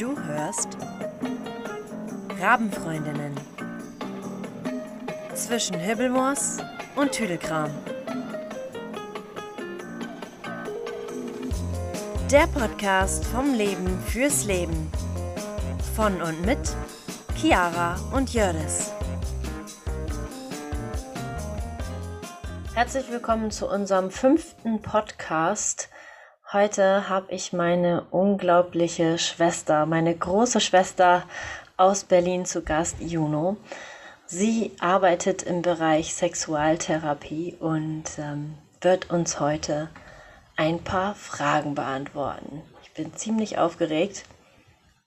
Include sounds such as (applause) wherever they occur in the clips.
Du hörst Rabenfreundinnen zwischen Hibbelmoos und Tüdelkram. Der Podcast vom Leben fürs Leben. Von und mit Chiara und Jördis. Herzlich willkommen zu unserem fünften Podcast. Heute habe ich meine unglaubliche Schwester, meine große Schwester aus Berlin zu Gast, Juno. Sie arbeitet im Bereich Sexualtherapie und ähm, wird uns heute ein paar Fragen beantworten. Ich bin ziemlich aufgeregt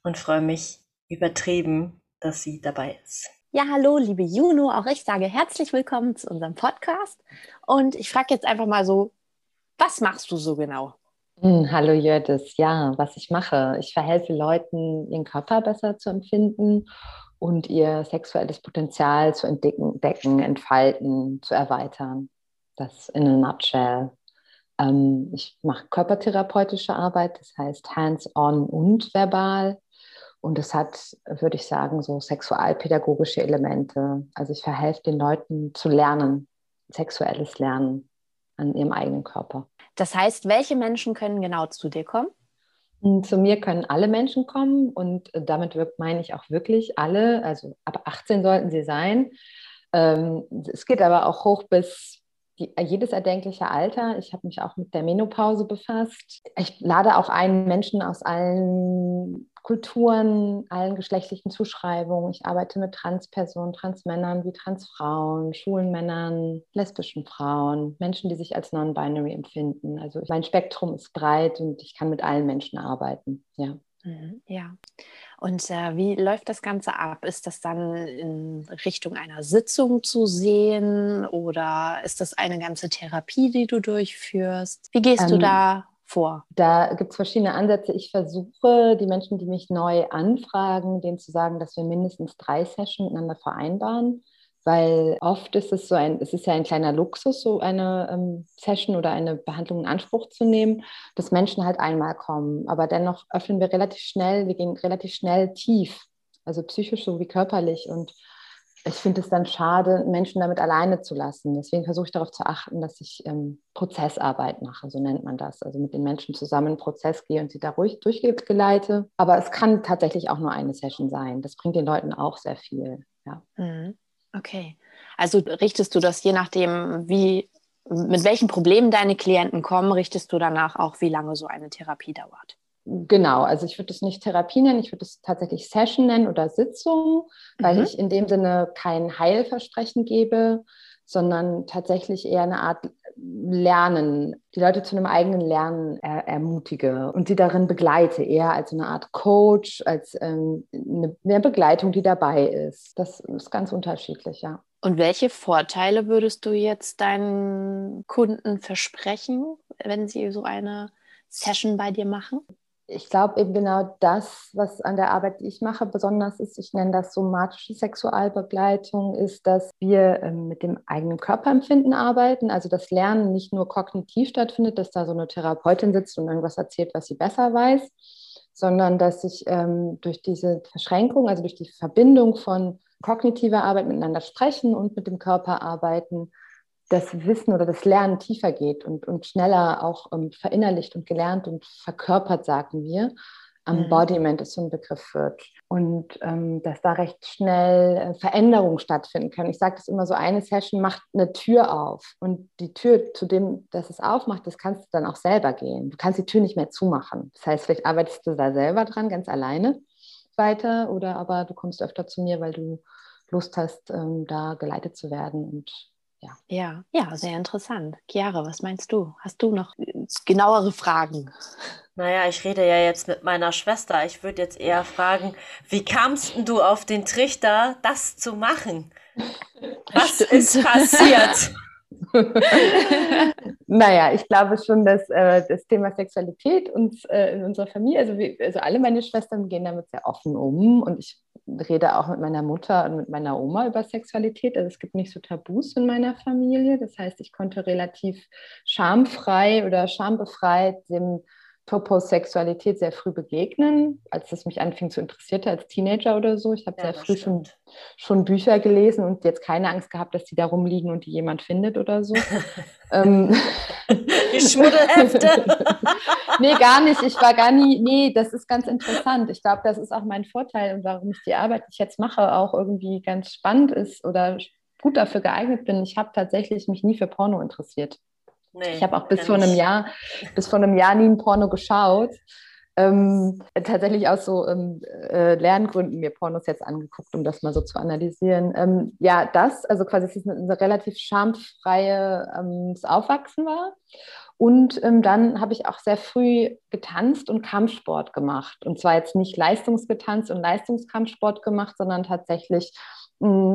und freue mich übertrieben, dass sie dabei ist. Ja, hallo, liebe Juno. Auch ich sage herzlich willkommen zu unserem Podcast. Und ich frage jetzt einfach mal so, was machst du so genau? Hm, hallo Jördis, ja, was ich mache. Ich verhelfe Leuten, ihren Körper besser zu empfinden und ihr sexuelles Potenzial zu entdecken, decken, entfalten, zu erweitern. Das in a nutshell. Ähm, ich mache körpertherapeutische Arbeit, das heißt hands-on und verbal. Und es hat, würde ich sagen, so sexualpädagogische Elemente. Also ich verhelfe den Leuten zu lernen, sexuelles Lernen an ihrem eigenen Körper. Das heißt, welche Menschen können genau zu dir kommen? Hm, zu mir können alle Menschen kommen und damit meine ich auch wirklich alle, also ab 18 sollten sie sein. Ähm, es geht aber auch hoch bis die, jedes erdenkliche Alter. Ich habe mich auch mit der Menopause befasst. Ich lade auch ein, Menschen aus allen Kulturen, allen geschlechtlichen Zuschreibungen. Ich arbeite mit Transpersonen, Transmännern wie Transfrauen, schwulen Männern, lesbischen Frauen, Menschen, die sich als non-binary empfinden. Also mein Spektrum ist breit und ich kann mit allen Menschen arbeiten. Ja. Mhm, ja. Und äh, wie läuft das Ganze ab? Ist das dann in Richtung einer Sitzung zu sehen oder ist das eine ganze Therapie, die du durchführst? Wie gehst ähm, du da vor? Da gibt es verschiedene Ansätze. Ich versuche, die Menschen, die mich neu anfragen, denen zu sagen, dass wir mindestens drei Sessions miteinander vereinbaren weil oft ist es so ein, es ist ja ein kleiner Luxus, so eine ähm, Session oder eine Behandlung in Anspruch zu nehmen, dass Menschen halt einmal kommen. Aber dennoch öffnen wir relativ schnell, wir gehen relativ schnell tief, also psychisch sowie körperlich. Und ich finde es dann schade, Menschen damit alleine zu lassen. Deswegen versuche ich darauf zu achten, dass ich ähm, Prozessarbeit mache, so nennt man das. Also mit den Menschen zusammen einen Prozess gehe und sie da ruhig durchgeleite. Aber es kann tatsächlich auch nur eine Session sein. Das bringt den Leuten auch sehr viel. Ja. Mhm. Okay. Also richtest du das je nachdem, wie, mit welchen Problemen deine Klienten kommen, richtest du danach auch, wie lange so eine Therapie dauert? Genau, also ich würde es nicht Therapie nennen, ich würde es tatsächlich Session nennen oder Sitzung, weil mhm. ich in dem Sinne kein Heilversprechen gebe, sondern tatsächlich eher eine Art Lernen, die Leute zu einem eigenen Lernen er ermutige und sie darin begleite, eher als eine Art Coach, als ähm, eine, eine Begleitung, die dabei ist. Das ist ganz unterschiedlich, ja. Und welche Vorteile würdest du jetzt deinen Kunden versprechen, wenn sie so eine Session bei dir machen? Ich glaube eben genau das, was an der Arbeit, die ich mache, besonders ist, ich nenne das somatische Sexualbegleitung, ist, dass wir ähm, mit dem eigenen Körperempfinden arbeiten. Also das Lernen nicht nur kognitiv stattfindet, dass da so eine Therapeutin sitzt und irgendwas erzählt, was sie besser weiß, sondern dass ich ähm, durch diese Verschränkung, also durch die Verbindung von kognitiver Arbeit miteinander sprechen und mit dem Körper arbeiten, das Wissen oder das Lernen tiefer geht und, und schneller auch ähm, verinnerlicht und gelernt und verkörpert, sagen wir. Embodiment mhm. ist so ein Begriff wird. Und ähm, dass da recht schnell äh, Veränderungen stattfinden können. Ich sage das immer so, eine Session macht eine Tür auf. Und die Tür, zu dem, dass es aufmacht, das kannst du dann auch selber gehen. Du kannst die Tür nicht mehr zumachen. Das heißt, vielleicht arbeitest du da selber dran, ganz alleine weiter. Oder aber du kommst öfter zu mir, weil du Lust hast, ähm, da geleitet zu werden und ja. ja, ja, sehr interessant. Chiara, was meinst du? Hast du noch genauere Fragen? Naja, ich rede ja jetzt mit meiner Schwester. Ich würde jetzt eher fragen, wie kamst du auf den Trichter, das zu machen? (laughs) Was Stimmt. ist passiert? (laughs) (laughs) naja, ich glaube schon, dass äh, das Thema Sexualität uns äh, in unserer Familie, also, wir, also alle meine Schwestern gehen damit sehr offen um und ich rede auch mit meiner Mutter und mit meiner Oma über Sexualität. Also es gibt nicht so Tabus in meiner Familie. Das heißt, ich konnte relativ schamfrei oder schambefreit dem Toposexualität sehr früh begegnen, als es mich anfing zu interessieren als Teenager oder so. Ich habe ja, sehr früh schon, schon Bücher gelesen und jetzt keine Angst gehabt, dass die da rumliegen und die jemand findet oder so. (laughs) ähm, die Schmuddelhefte. (laughs) nee, gar nicht. Ich war gar nie, nee, das ist ganz interessant. Ich glaube, das ist auch mein Vorteil und warum ich die Arbeit, die ich jetzt mache, auch irgendwie ganz spannend ist oder gut dafür geeignet bin. Ich habe tatsächlich mich nie für Porno interessiert. Nee, ich habe auch bis vor einem Jahr, bis vor einem Jahr nie ein Porno geschaut. Ähm, tatsächlich aus so ähm, äh, Lerngründen mir Pornos jetzt angeguckt, um das mal so zu analysieren. Ähm, ja, das, also quasi, es ein, ein relativ schamfreies ähm, Aufwachsen war. Und ähm, dann habe ich auch sehr früh getanzt und Kampfsport gemacht. Und zwar jetzt nicht Leistungsgetanzt und Leistungskampfsport gemacht, sondern tatsächlich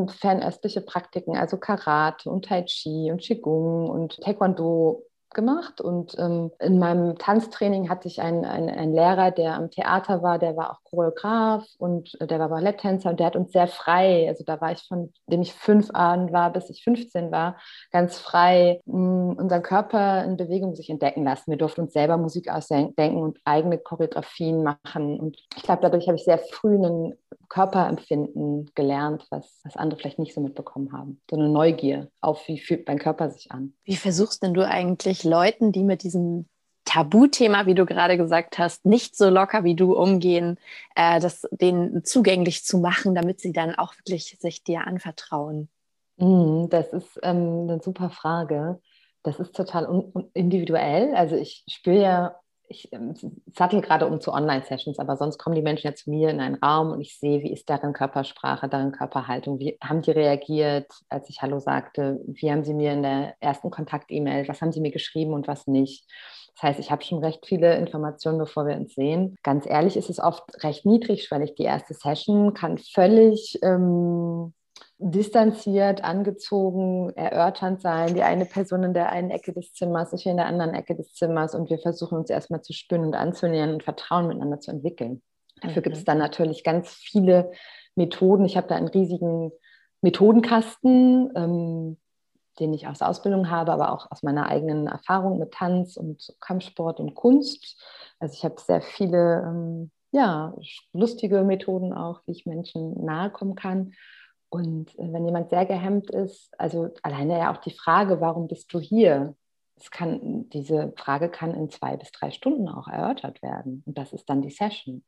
fernöstliche Praktiken, also Karate und Tai Chi und Qigong und Taekwondo gemacht und ähm, in meinem Tanztraining hatte ich einen, einen, einen, Lehrer, der am Theater war, der war auch Choreograf und äh, der war Balletttänzer und der hat uns sehr frei, also da war ich von dem ich fünf an war, bis ich 15 war, ganz frei mh, mm, unseren Körper in Bewegung sich entdecken lassen. Wir durften uns selber Musik ausdenken und eigene Choreografien machen und ich glaube, dadurch habe ich sehr früh einen Körperempfinden gelernt, was, was andere vielleicht nicht so mitbekommen haben. So eine Neugier auf, wie fühlt mein Körper sich an. Wie versuchst denn du eigentlich Leuten, die mit diesem Tabuthema, wie du gerade gesagt hast, nicht so locker wie du umgehen, äh, das denen zugänglich zu machen, damit sie dann auch wirklich sich dir anvertrauen? Mm, das ist ähm, eine super Frage. Das ist total individuell. Also ich spüre ja ich ähm, sattel gerade um zu Online-Sessions, aber sonst kommen die Menschen ja zu mir in einen Raum und ich sehe, wie ist deren Körpersprache, deren Körperhaltung, wie haben die reagiert, als ich Hallo sagte, wie haben sie mir in der ersten Kontakt-E-Mail, was haben sie mir geschrieben und was nicht. Das heißt, ich habe schon recht viele Informationen, bevor wir uns sehen. Ganz ehrlich ist es oft recht niedrigschwellig. Die erste Session kann völlig ähm, distanziert, angezogen, erörternd sein. Die eine Person in der einen Ecke des Zimmers, ich in der anderen Ecke des Zimmers und wir versuchen uns erstmal zu spüren und anzunähern und Vertrauen miteinander zu entwickeln. Dafür mhm. gibt es dann natürlich ganz viele Methoden. Ich habe da einen riesigen Methodenkasten, ähm, den ich aus Ausbildung habe, aber auch aus meiner eigenen Erfahrung mit Tanz und Kampfsport und Kunst. Also ich habe sehr viele ähm, ja, lustige Methoden auch, wie ich Menschen nahe kommen kann. Und äh, wenn jemand sehr gehemmt ist, also alleine ja auch die Frage, warum bist du hier? Es kann, diese Frage kann in zwei bis drei Stunden auch erörtert werden. Und das ist dann die Session.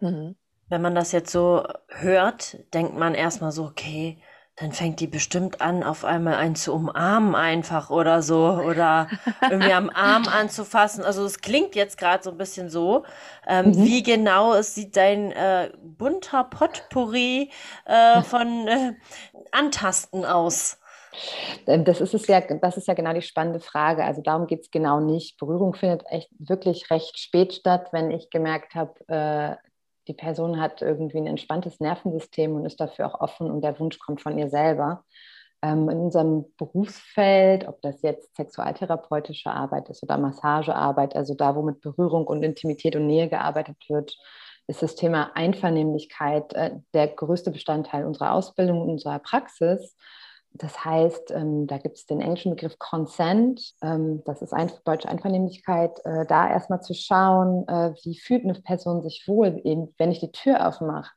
Mhm. Wenn man das jetzt so hört, denkt man erstmal so, okay, dann fängt die bestimmt an, auf einmal einen zu umarmen einfach oder so oder irgendwie am Arm anzufassen. Also es klingt jetzt gerade so ein bisschen so. Ähm, mhm. Wie genau es sieht dein äh, bunter Potpourri äh, von äh, Antasten aus? Ähm, das ist es ja, das ist ja genau die spannende Frage. Also darum geht es genau nicht. Berührung findet echt wirklich recht spät statt, wenn ich gemerkt habe, äh, die Person hat irgendwie ein entspanntes Nervensystem und ist dafür auch offen und der Wunsch kommt von ihr selber. Ähm, in unserem Berufsfeld, ob das jetzt sexualtherapeutische Arbeit ist oder Massagearbeit, also da, wo mit Berührung und Intimität und Nähe gearbeitet wird, ist das Thema Einvernehmlichkeit äh, der größte Bestandteil unserer Ausbildung und unserer Praxis. Das heißt, ähm, da gibt es den englischen Begriff Consent, ähm, das ist ein, deutsche Einvernehmlichkeit, äh, da erstmal zu schauen, äh, wie fühlt eine Person sich wohl, eben, wenn ich die Tür aufmache.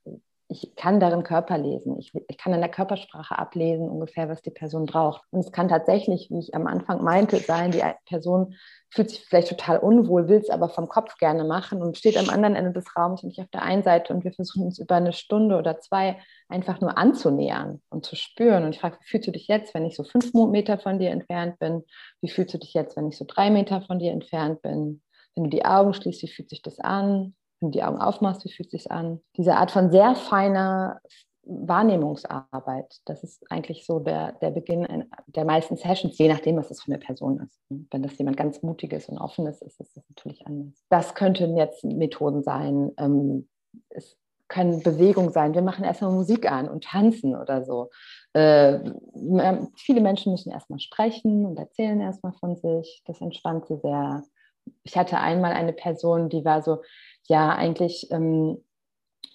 Ich kann darin Körper lesen. Ich, ich kann in der Körpersprache ablesen, ungefähr, was die Person braucht. Und es kann tatsächlich, wie ich am Anfang meinte, sein, die Person fühlt sich vielleicht total unwohl, will es aber vom Kopf gerne machen und steht am anderen Ende des Raums und ich auf der einen Seite und wir versuchen uns über eine Stunde oder zwei einfach nur anzunähern und zu spüren. Und ich frage, wie fühlst du dich jetzt, wenn ich so fünf Meter von dir entfernt bin? Wie fühlst du dich jetzt, wenn ich so drei Meter von dir entfernt bin? Wenn du die Augen schließt, wie fühlt sich das an? Wenn du die Augen aufmachst, wie fühlt sich an? Diese Art von sehr feiner Wahrnehmungsarbeit. Das ist eigentlich so der, der Beginn der meisten Sessions, je nachdem, was das für eine Person ist. Wenn das jemand ganz mutiges und offenes ist, ist das natürlich anders. Das könnten jetzt Methoden sein. Ähm, es können Bewegungen sein. Wir machen erstmal Musik an und tanzen oder so. Äh, viele Menschen müssen erstmal sprechen und erzählen erstmal von sich. Das entspannt sie sehr. Ich hatte einmal eine Person, die war so, ja, eigentlich ähm,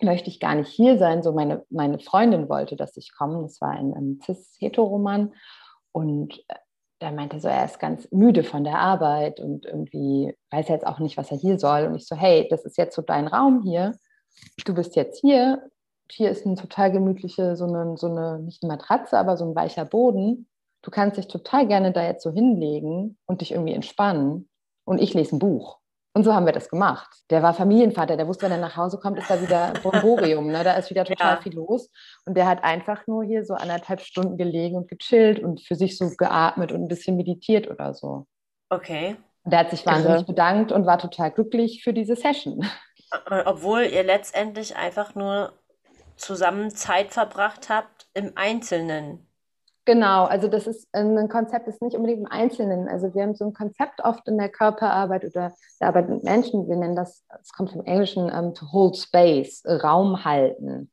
möchte ich gar nicht hier sein. So meine, meine Freundin wollte, dass ich komme. Das war ein, ein cis-heteroman. Und der meinte so, er ist ganz müde von der Arbeit und irgendwie weiß er jetzt auch nicht, was er hier soll. Und ich so, hey, das ist jetzt so dein Raum hier. Du bist jetzt hier. Hier ist eine total gemütliche, so eine, so eine, nicht eine Matratze, aber so ein weicher Boden. Du kannst dich total gerne da jetzt so hinlegen und dich irgendwie entspannen. Und ich lese ein Buch. Und so haben wir das gemacht. Der war Familienvater, der wusste, wenn er nach Hause kommt, ist da wieder Bomborium. Ne? Da ist wieder (laughs) total ja. viel los. Und der hat einfach nur hier so anderthalb Stunden gelegen und gechillt und für sich so geatmet und ein bisschen meditiert oder so. Okay. Und der hat sich wahnsinnig Irre. bedankt und war total glücklich für diese Session. (laughs) Obwohl ihr letztendlich einfach nur zusammen Zeit verbracht habt im Einzelnen. Genau, also das ist ein Konzept, das ist nicht unbedingt im Einzelnen. Also wir haben so ein Konzept oft in der Körperarbeit oder der Arbeit mit Menschen, wir nennen das, es kommt vom Englischen, um, ähm, to hold space, Raum halten.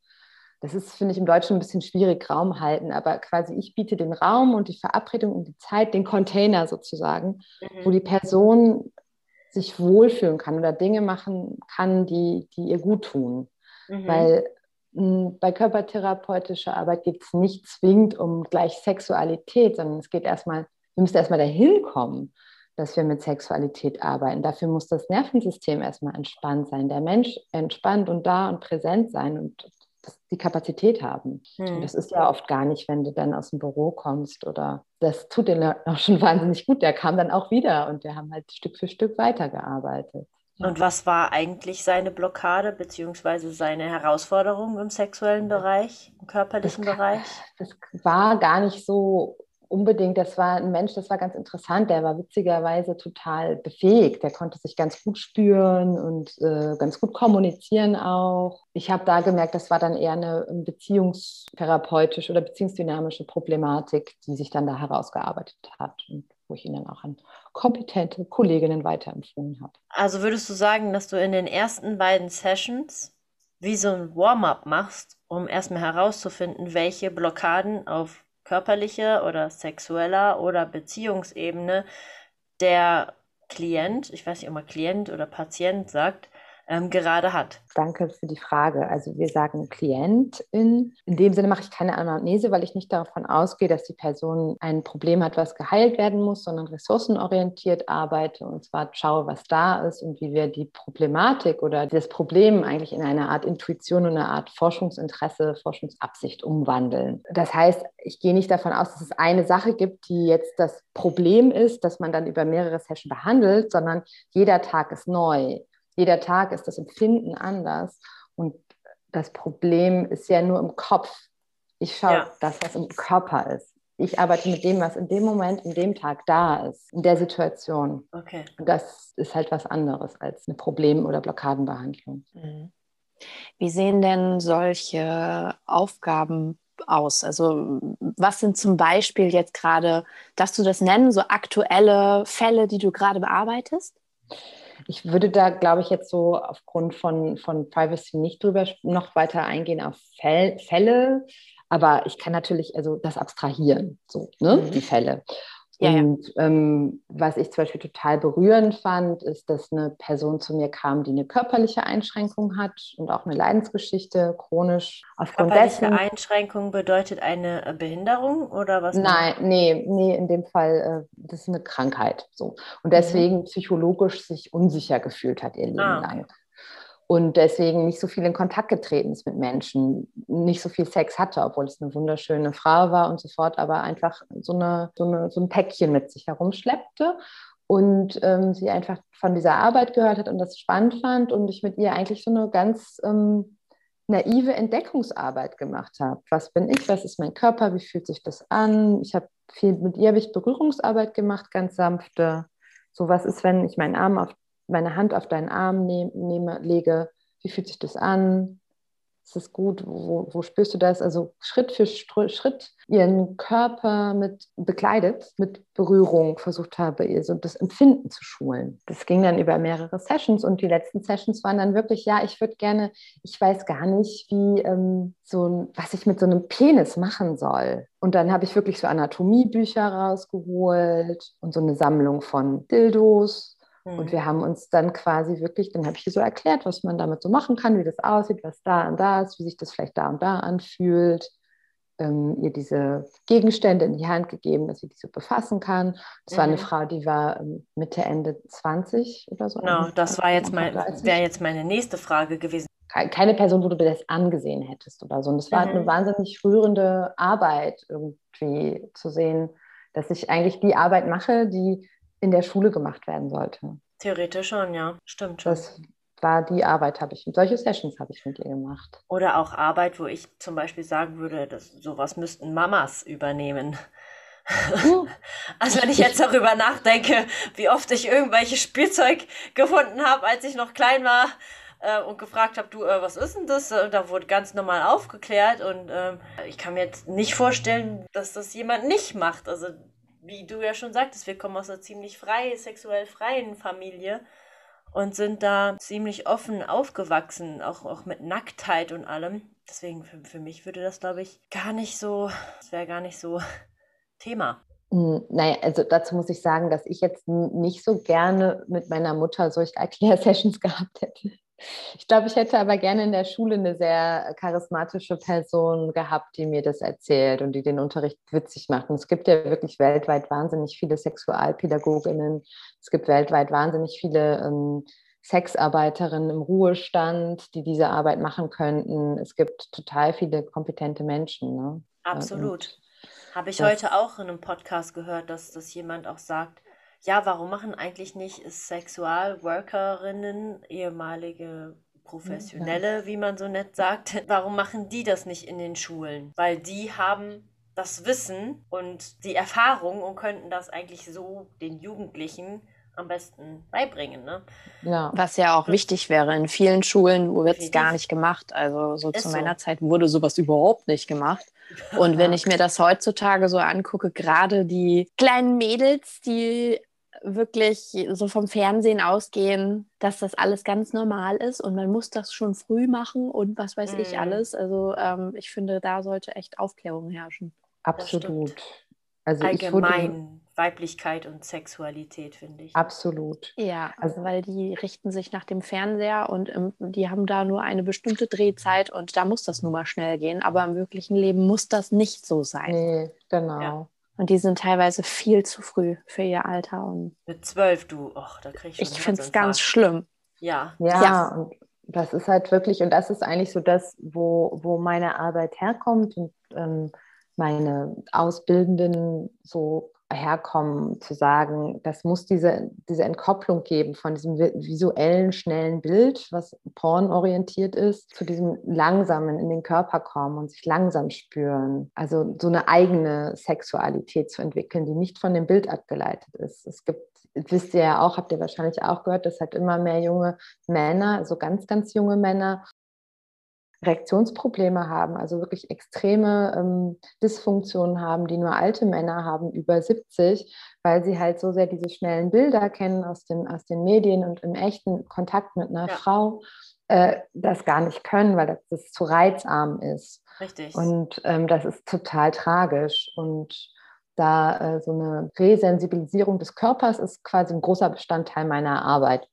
Das ist, finde ich, im Deutschen ein bisschen schwierig, Raum halten, aber quasi ich biete den Raum und die Verabredung und die Zeit, den Container sozusagen, mhm. wo die Person sich wohlfühlen kann oder Dinge machen kann, die, die ihr gut tun. Mhm. Weil bei körpertherapeutischer Arbeit geht es nicht zwingend um gleich Sexualität, sondern es geht erstmal, wir müssen erstmal dahin kommen, dass wir mit Sexualität arbeiten. Dafür muss das Nervensystem erstmal entspannt sein, der Mensch entspannt und da und präsent sein und die Kapazität haben. Hm. Das ist ja oft gar nicht, wenn du dann aus dem Büro kommst oder das tut dir auch schon (laughs) wahnsinnig gut. Der kam dann auch wieder und wir haben halt Stück für Stück weitergearbeitet. Und was war eigentlich seine Blockade beziehungsweise seine Herausforderung im sexuellen Bereich, im körperlichen das, Bereich? Das war gar nicht so unbedingt, das war ein Mensch, das war ganz interessant, der war witzigerweise total befähigt, der konnte sich ganz gut spüren und äh, ganz gut kommunizieren auch. Ich habe da gemerkt, das war dann eher eine beziehungstherapeutische oder beziehungsdynamische Problematik, die sich dann da herausgearbeitet hat und wo ich ihn dann auch an kompetente Kolleginnen weiterempfohlen habe. Also würdest du sagen, dass du in den ersten beiden Sessions wie so ein Warm-up machst, um erstmal herauszufinden, welche Blockaden auf körperlicher oder sexueller oder Beziehungsebene der Klient, ich weiß nicht, ob man Klient oder Patient sagt, ähm, gerade hat. Danke für die Frage. Also wir sagen Klientin. In dem Sinne mache ich keine Anamnese, weil ich nicht davon ausgehe, dass die Person ein Problem hat, was geheilt werden muss, sondern ressourcenorientiert arbeite und zwar schaue, was da ist und wie wir die Problematik oder das Problem eigentlich in eine Art Intuition und eine Art Forschungsinteresse, Forschungsabsicht umwandeln. Das heißt, ich gehe nicht davon aus, dass es eine Sache gibt, die jetzt das Problem ist, dass man dann über mehrere Sessions behandelt, sondern jeder Tag ist neu. Jeder Tag ist das Empfinden anders. Und das Problem ist ja nur im Kopf. Ich schaue ja. das, was im Körper ist. Ich arbeite mit dem, was in dem Moment, in dem Tag da ist, in der Situation. Okay. Und das ist halt was anderes als eine Problem- oder Blockadenbehandlung. Mhm. Wie sehen denn solche Aufgaben aus? Also was sind zum Beispiel jetzt gerade, darfst du das nennen, so aktuelle Fälle, die du gerade bearbeitest? Ich würde da, glaube ich, jetzt so aufgrund von, von Privacy nicht drüber noch weiter eingehen auf Fälle, aber ich kann natürlich also das abstrahieren, so, ne, mhm. die Fälle. Ja, und ja. Ähm, was ich zum Beispiel total berührend fand, ist, dass eine Person zu mir kam, die eine körperliche Einschränkung hat und auch eine Leidensgeschichte chronisch. Aufgrund körperliche dessen, Einschränkung bedeutet eine äh, Behinderung oder was? Nein, nee, nee, in dem Fall, äh, das ist eine Krankheit. So. Und mhm. deswegen mhm. psychologisch sich unsicher gefühlt hat ihr Leben ah, lang und deswegen nicht so viel in Kontakt getreten ist mit Menschen, nicht so viel Sex hatte, obwohl es eine wunderschöne Frau war und so fort, aber einfach so, eine, so, eine, so ein Päckchen mit sich herumschleppte und ähm, sie einfach von dieser Arbeit gehört hat und das spannend fand und ich mit ihr eigentlich so eine ganz ähm, naive Entdeckungsarbeit gemacht habe. Was bin ich? Was ist mein Körper? Wie fühlt sich das an? Ich habe viel mit ihr habe ich Berührungsarbeit gemacht, ganz sanfte. So was ist, wenn ich meinen Arm auf meine Hand auf deinen Arm nehme, nehme lege, wie fühlt sich das an? Ist das gut? Wo, wo spürst du das? Also Schritt für Schritt ihren Körper mit bekleidet, mit Berührung versucht habe, ihr so das Empfinden zu schulen. Das ging dann über mehrere Sessions und die letzten Sessions waren dann wirklich, ja, ich würde gerne, ich weiß gar nicht, wie ähm, so ein, was ich mit so einem Penis machen soll. Und dann habe ich wirklich so Anatomiebücher rausgeholt und so eine Sammlung von Dildos und mhm. wir haben uns dann quasi wirklich, dann habe ich dir so erklärt, was man damit so machen kann, wie das aussieht, was da und da ist, wie sich das vielleicht da und da anfühlt. ähm, ihr diese Gegenstände in die Hand gegeben, dass sie diese befassen kann. Das mhm. war eine mhm. Frau, die war ähm, Mitte, Ende 20 oder so. Genau, das war jetzt mein, wäre jetzt meine nächste Frage gewesen. Keine Person, wo du das angesehen hättest oder so. Und es war mhm. eine wahnsinnig rührende Arbeit, irgendwie zu sehen, dass ich eigentlich die Arbeit mache, die in der Schule gemacht werden sollte. Theoretisch schon, ja, stimmt schon. Das war die Arbeit, habe ich. Solche Sessions habe ich mit ihr gemacht. Oder auch Arbeit, wo ich zum Beispiel sagen würde, dass sowas müssten Mamas übernehmen. Uh. (laughs) also wenn ich jetzt darüber nachdenke, wie oft ich irgendwelche Spielzeug gefunden habe, als ich noch klein war äh, und gefragt habe, du, äh, was ist denn das? Und da wurde ganz normal aufgeklärt und äh, ich kann mir jetzt nicht vorstellen, dass das jemand nicht macht. Also wie du ja schon sagtest, wir kommen aus einer ziemlich frei, sexuell freien Familie und sind da ziemlich offen aufgewachsen, auch, auch mit Nacktheit und allem. Deswegen für, für mich würde das, glaube ich, gar nicht so, das wäre gar nicht so (laughs) Thema. Hm, naja, also dazu muss ich sagen, dass ich jetzt nicht so gerne mit meiner Mutter solche Erklärsessions (laughs) gehabt hätte. Ich glaube, ich hätte aber gerne in der Schule eine sehr charismatische Person gehabt, die mir das erzählt und die den Unterricht witzig macht. Und es gibt ja wirklich weltweit wahnsinnig viele Sexualpädagoginnen. Es gibt weltweit wahnsinnig viele ähm, Sexarbeiterinnen im Ruhestand, die diese Arbeit machen könnten. Es gibt total viele kompetente Menschen. Ne? Absolut. Habe ich heute auch in einem Podcast gehört, dass, dass jemand auch sagt, ja, warum machen eigentlich nicht Sexualworkerinnen, ehemalige Professionelle, ja. wie man so nett sagt, (laughs) warum machen die das nicht in den Schulen? Weil die haben das Wissen und die Erfahrung und könnten das eigentlich so den Jugendlichen am besten beibringen. Ne? Ja. Was ja auch wichtig wäre. In vielen Schulen wird es gar nicht gemacht. Also so Ist zu meiner so. Zeit wurde sowas überhaupt nicht gemacht. Und wenn (laughs) ich mir das heutzutage so angucke, gerade die kleinen Mädels, die wirklich so vom Fernsehen ausgehen, dass das alles ganz normal ist und man muss das schon früh machen und was weiß mm. ich mhm. alles. Also ähm, ich finde, da sollte echt Aufklärung herrschen. Absolut. Also Allgemein Weiblichkeit und Sexualität, finde ich. Absolut. Ja, also weil die richten sich nach dem Fernseher und im, die haben da nur eine bestimmte Drehzeit und da muss das nun mal schnell gehen, aber im wirklichen Leben muss das nicht so sein. Nee, genau. Ja. Und die sind teilweise viel zu früh für ihr Alter. Und Mit zwölf, du, ach, da krieg ich Ich finde es ganz schlimm. Ja. ja. Ja, und das ist halt wirklich, und das ist eigentlich so das, wo, wo meine Arbeit herkommt und ähm, meine Ausbildenden so herkommen, zu sagen, das muss diese, diese Entkopplung geben von diesem visuellen, schnellen Bild, was pornorientiert ist, zu diesem langsamen in den Körper kommen und sich langsam spüren. Also so eine eigene Sexualität zu entwickeln, die nicht von dem Bild abgeleitet ist. Es gibt, wisst ihr ja auch, habt ihr wahrscheinlich auch gehört, dass halt immer mehr junge Männer, also ganz, ganz junge Männer, Reaktionsprobleme haben, also wirklich extreme ähm, Dysfunktionen haben, die nur alte Männer haben, über 70, weil sie halt so sehr diese schnellen Bilder kennen aus den, aus den Medien und im echten Kontakt mit einer ja. Frau, äh, das gar nicht können, weil das, das zu reizarm ist. Richtig. Und ähm, das ist total tragisch. Und da äh, so eine Resensibilisierung des Körpers ist quasi ein großer Bestandteil meiner Arbeit.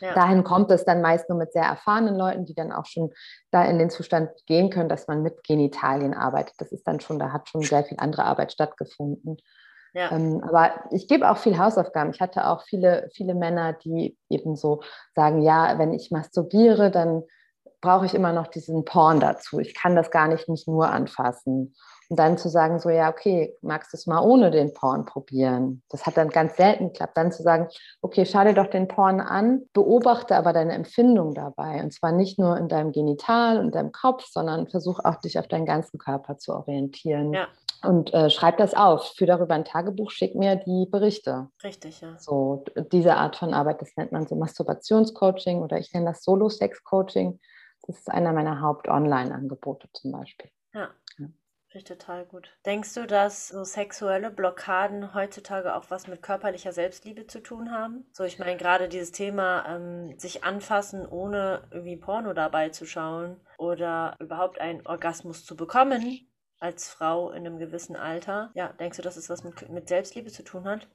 Ja. Dahin kommt es dann meist nur mit sehr erfahrenen Leuten, die dann auch schon da in den Zustand gehen können, dass man mit Genitalien arbeitet. Das ist dann schon, da hat schon sehr viel andere Arbeit stattgefunden. Ja. Ähm, aber ich gebe auch viel Hausaufgaben. Ich hatte auch viele, viele Männer, die eben so sagen, ja, wenn ich masturbiere, dann brauche ich immer noch diesen Porn dazu. Ich kann das gar nicht nicht nur anfassen. Und dann zu sagen, so, ja, okay, magst du es mal ohne den Porn probieren? Das hat dann ganz selten geklappt. Dann zu sagen, okay, schau dir doch den Porn an, beobachte aber deine Empfindung dabei. Und zwar nicht nur in deinem Genital und deinem Kopf, sondern versuch auch dich auf deinen ganzen Körper zu orientieren. Ja. Und äh, schreib das auf, führ darüber ein Tagebuch, schick mir die Berichte. Richtig, ja. So, diese Art von Arbeit, das nennt man so Masturbationscoaching oder ich nenne das Solo-Sex-Coaching. Das ist einer meiner Haupt-Online-Angebote zum Beispiel. Ja. Ich total gut. Denkst du, dass so sexuelle Blockaden heutzutage auch was mit körperlicher Selbstliebe zu tun haben? So, ich meine, gerade dieses Thema, ähm, sich anfassen, ohne irgendwie Porno dabei zu schauen oder überhaupt einen Orgasmus zu bekommen als Frau in einem gewissen Alter. Ja, denkst du, dass es was mit, mit Selbstliebe zu tun hat?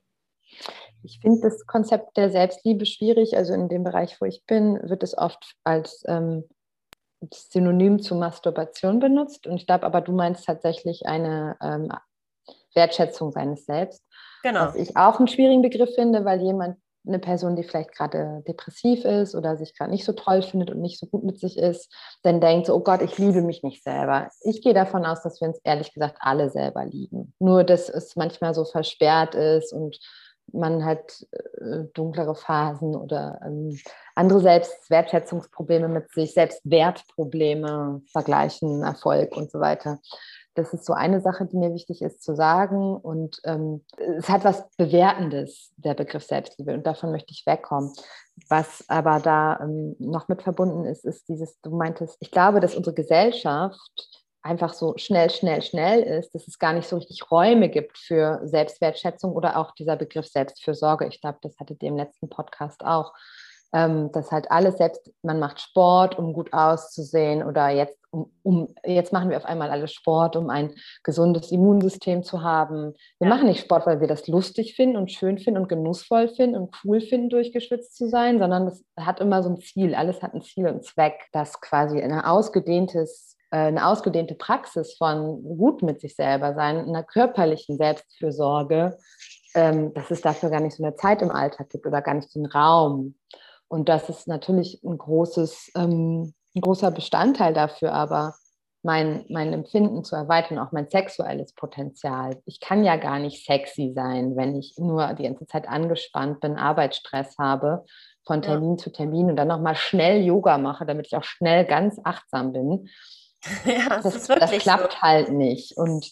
Ich finde das Konzept der Selbstliebe schwierig. Also in dem Bereich, wo ich bin, wird es oft als ähm, Synonym zu Masturbation benutzt. Und ich glaube aber, du meinst tatsächlich eine ähm, Wertschätzung seines Selbst. Genau. Was ich auch einen schwierigen Begriff finde, weil jemand, eine Person, die vielleicht gerade depressiv ist oder sich gerade nicht so toll findet und nicht so gut mit sich ist, dann denkt so, oh Gott, ich liebe mich nicht selber. Ich gehe davon aus, dass wir uns ehrlich gesagt alle selber lieben. Nur, dass es manchmal so versperrt ist und man hat äh, dunklere Phasen oder ähm, andere Selbstwertschätzungsprobleme mit sich, Selbstwertprobleme, Vergleichen, Erfolg und so weiter. Das ist so eine Sache, die mir wichtig ist zu sagen. Und ähm, es hat was Bewertendes, der Begriff Selbstliebe. Und davon möchte ich wegkommen. Was aber da ähm, noch mit verbunden ist, ist dieses, du meintest, ich glaube, dass unsere Gesellschaft einfach so schnell, schnell, schnell ist, dass es gar nicht so richtig Räume gibt für Selbstwertschätzung oder auch dieser Begriff Selbstfürsorge. Ich glaube, das hattet ihr im letzten Podcast auch. Ähm, dass halt alles selbst, man macht Sport, um gut auszusehen oder jetzt, um, um, jetzt machen wir auf einmal alles Sport, um ein gesundes Immunsystem zu haben. Wir ja. machen nicht Sport, weil wir das lustig finden und schön finden und genussvoll finden und cool finden, durchgeschwitzt zu sein, sondern das hat immer so ein Ziel. Alles hat ein Ziel und Zweck, das quasi ein ausgedehntes eine ausgedehnte Praxis von gut mit sich selber sein, einer körperlichen Selbstfürsorge, ähm, dass es dafür gar nicht so eine Zeit im Alltag gibt oder gar nicht den Raum. Und das ist natürlich ein großes, ähm, ein großer Bestandteil dafür, aber mein, mein Empfinden zu erweitern, auch mein sexuelles Potenzial. Ich kann ja gar nicht sexy sein, wenn ich nur die ganze Zeit angespannt bin, Arbeitsstress habe, von Termin ja. zu Termin und dann nochmal schnell Yoga mache, damit ich auch schnell ganz achtsam bin. (laughs) Ja, das, das, das klappt so. halt nicht. Und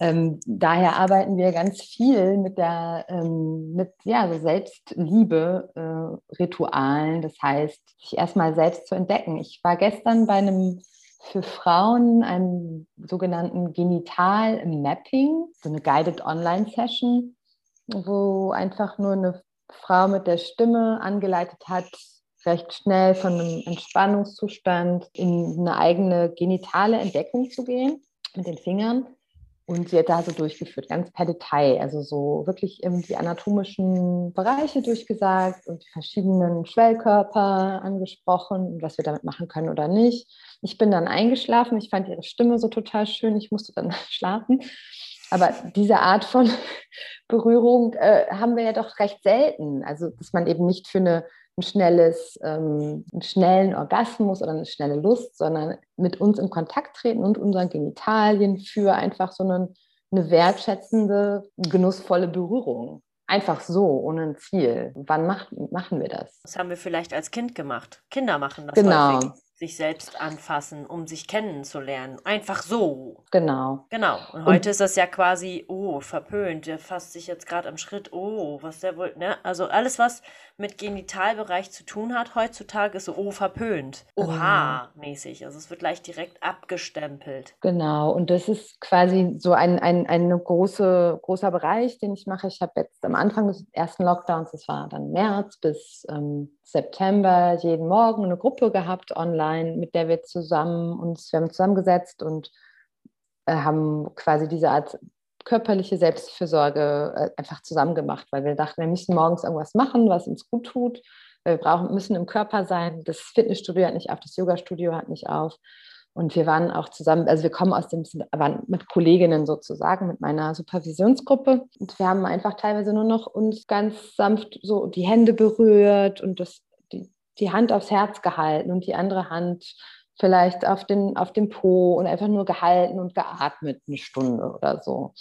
ähm, daher arbeiten wir ganz viel mit der ähm, mit ja, so Selbstliebe-Ritualen. Äh, das heißt, sich erstmal selbst zu entdecken. Ich war gestern bei einem für Frauen einem sogenannten Genital-Mapping, so eine Guided Online-Session, wo einfach nur eine Frau mit der Stimme angeleitet hat, recht schnell von einem Entspannungszustand in eine eigene genitale Entdeckung zu gehen mit den Fingern. Und sie hat da so durchgeführt, ganz per Detail, also so wirklich die anatomischen Bereiche durchgesagt und die verschiedenen Schwellkörper angesprochen und was wir damit machen können oder nicht. Ich bin dann eingeschlafen, ich fand ihre Stimme so total schön, ich musste dann (laughs) schlafen. Aber diese Art von (laughs) Berührung äh, haben wir ja doch recht selten. Also, dass man eben nicht für eine ein schnelles, ähm, einen schnellen Orgasmus oder eine schnelle Lust, sondern mit uns in Kontakt treten und unseren Genitalien für einfach so eine, eine wertschätzende, genussvolle Berührung. Einfach so, ohne ein Ziel. Wann macht, machen wir das? Das haben wir vielleicht als Kind gemacht. Kinder machen das genau. häufig sich selbst anfassen, um sich kennenzulernen. Einfach so. Genau. Genau. Und heute und, ist das ja quasi, oh, verpönt, der fasst sich jetzt gerade am Schritt, oh, was der wohl, ne? Also alles, was mit Genitalbereich zu tun hat heutzutage, ist so, oh, verpönt. Oha, genau. mäßig. Also es wird gleich direkt abgestempelt. Genau. Und das ist quasi so ein, ein, ein große, großer Bereich, den ich mache. Ich habe jetzt am Anfang des ersten Lockdowns, das war dann März bis ähm, September, jeden Morgen eine Gruppe gehabt online, mit der wir zusammen uns, wir haben zusammengesetzt und äh, haben quasi diese Art körperliche Selbstfürsorge äh, einfach zusammen gemacht, weil wir dachten, wir müssen morgens irgendwas machen, was uns gut tut. Wir brauchen, müssen im Körper sein. Das Fitnessstudio hat nicht auf, das Yoga-Studio hat nicht auf. Und wir waren auch zusammen, also wir kommen aus dem, waren mit Kolleginnen sozusagen, mit meiner Supervisionsgruppe. Und wir haben einfach teilweise nur noch uns ganz sanft so die Hände berührt und das, die, die Hand aufs Herz gehalten und die andere Hand vielleicht auf den, auf dem Po und einfach nur gehalten und geatmet eine Stunde oder so.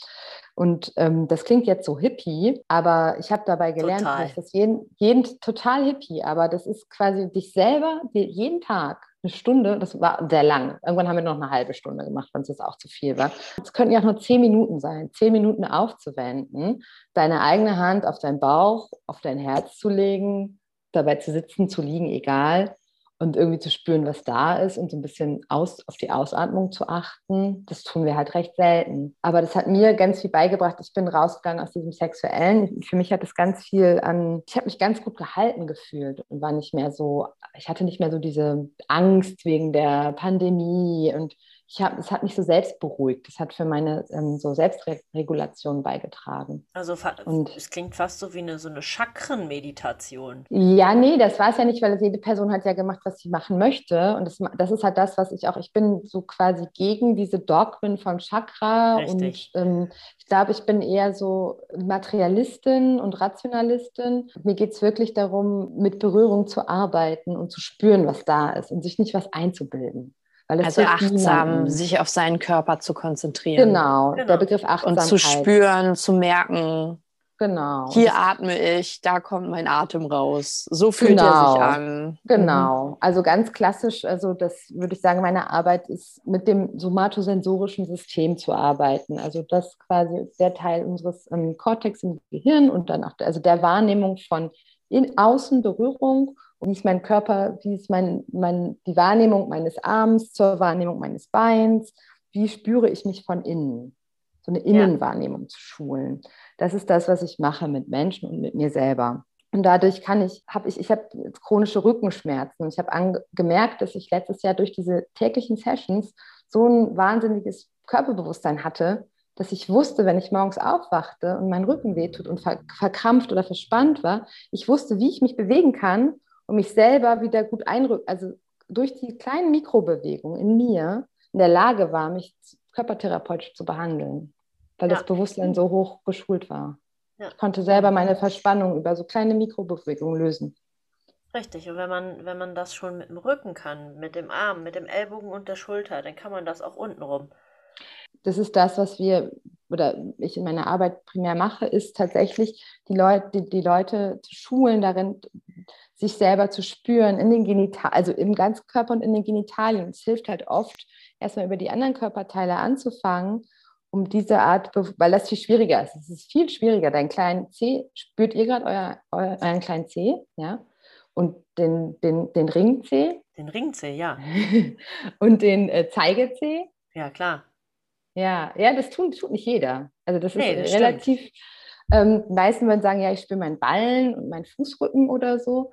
Und ähm, das klingt jetzt so hippie, aber ich habe dabei gelernt, total. dass das jeden, jeden total hippie, aber das ist quasi dich selber jeden Tag eine Stunde, das war sehr lang. Irgendwann haben wir noch eine halbe Stunde gemacht, wenn es jetzt auch zu viel war. Es könnten ja auch nur zehn Minuten sein, zehn Minuten aufzuwenden, deine eigene Hand auf deinen Bauch, auf dein Herz zu legen, dabei zu sitzen, zu liegen, egal und irgendwie zu spüren, was da ist und so ein bisschen aus, auf die Ausatmung zu achten. Das tun wir halt recht selten. Aber das hat mir ganz viel beigebracht. Ich bin rausgegangen aus diesem Sexuellen. Für mich hat es ganz viel an, ich habe mich ganz gut gehalten gefühlt und war nicht mehr so, ich hatte nicht mehr so diese Angst wegen der Pandemie und ich hab, es hat mich so selbst beruhigt. Es hat für meine ähm, so Selbstregulation beigetragen. Also und, es klingt fast so wie eine so eine Chakrenmeditation. Ja, nee, das war es ja nicht, weil jede Person hat ja gemacht, was sie machen möchte. Und das, das ist halt das, was ich auch, ich bin so quasi gegen diese Dogmen von Chakra. Richtig. Und ähm, ich glaube, ich bin eher so Materialistin und Rationalistin. Mir geht es wirklich darum, mit Berührung zu arbeiten und zu spüren, was da ist und sich nicht was einzubilden also achtsam, sich auf seinen Körper zu konzentrieren. Genau, genau. der Begriff Achtsamkeit. Und zu spüren, zu merken. Genau. Hier atme ich, da kommt mein Atem raus. So fühlt genau. er sich an. Genau. Mhm. Also ganz klassisch, also das würde ich sagen, meine Arbeit ist mit dem somatosensorischen System zu arbeiten. Also das quasi der Teil unseres ähm, Kortex im Gehirn und dann auch also der Wahrnehmung von in Außenberührung wie ist mein Körper, wie ist mein, mein, die Wahrnehmung meines Arms zur Wahrnehmung meines Beins, wie spüre ich mich von innen, so eine Innenwahrnehmung ja. zu schulen. Das ist das, was ich mache mit Menschen und mit mir selber. Und dadurch kann ich, habe ich, ich habe chronische Rückenschmerzen. Und ich habe gemerkt, dass ich letztes Jahr durch diese täglichen Sessions so ein wahnsinniges Körperbewusstsein hatte, dass ich wusste, wenn ich morgens aufwachte und mein Rücken wehtut und verkrampft oder verspannt war, ich wusste, wie ich mich bewegen kann, und mich selber wieder gut einrücken, also durch die kleinen Mikrobewegungen in mir in der Lage war, mich körpertherapeutisch zu behandeln, weil ja. das Bewusstsein so hoch geschult war. Ja. Ich konnte selber meine Verspannung über so kleine Mikrobewegungen lösen. Richtig, und wenn man, wenn man das schon mit dem Rücken kann, mit dem Arm, mit dem Ellbogen und der Schulter, dann kann man das auch untenrum. Das ist das, was wir oder ich in meiner Arbeit primär mache, ist tatsächlich die Leute, die, die Leute zu schulen darin, sich selber zu spüren in den Genitalien, also im ganzen Körper und in den Genitalien. Es hilft halt oft, erstmal über die anderen Körperteile anzufangen, um diese Art, weil das viel schwieriger ist. Es ist viel schwieriger. Dein kleinen C, spürt ihr gerade euer, euer, euren kleinen C, ja? Und den, den, den Ring C. Den Ring C, ja. (laughs) und den äh, Zeige C. Ja, klar. Ja, ja, das tut, tut nicht jeder. Also das nee, ist das relativ. Ähm, meisten würden sagen, ja, ich spüre meinen Ballen und meinen Fußrücken oder so.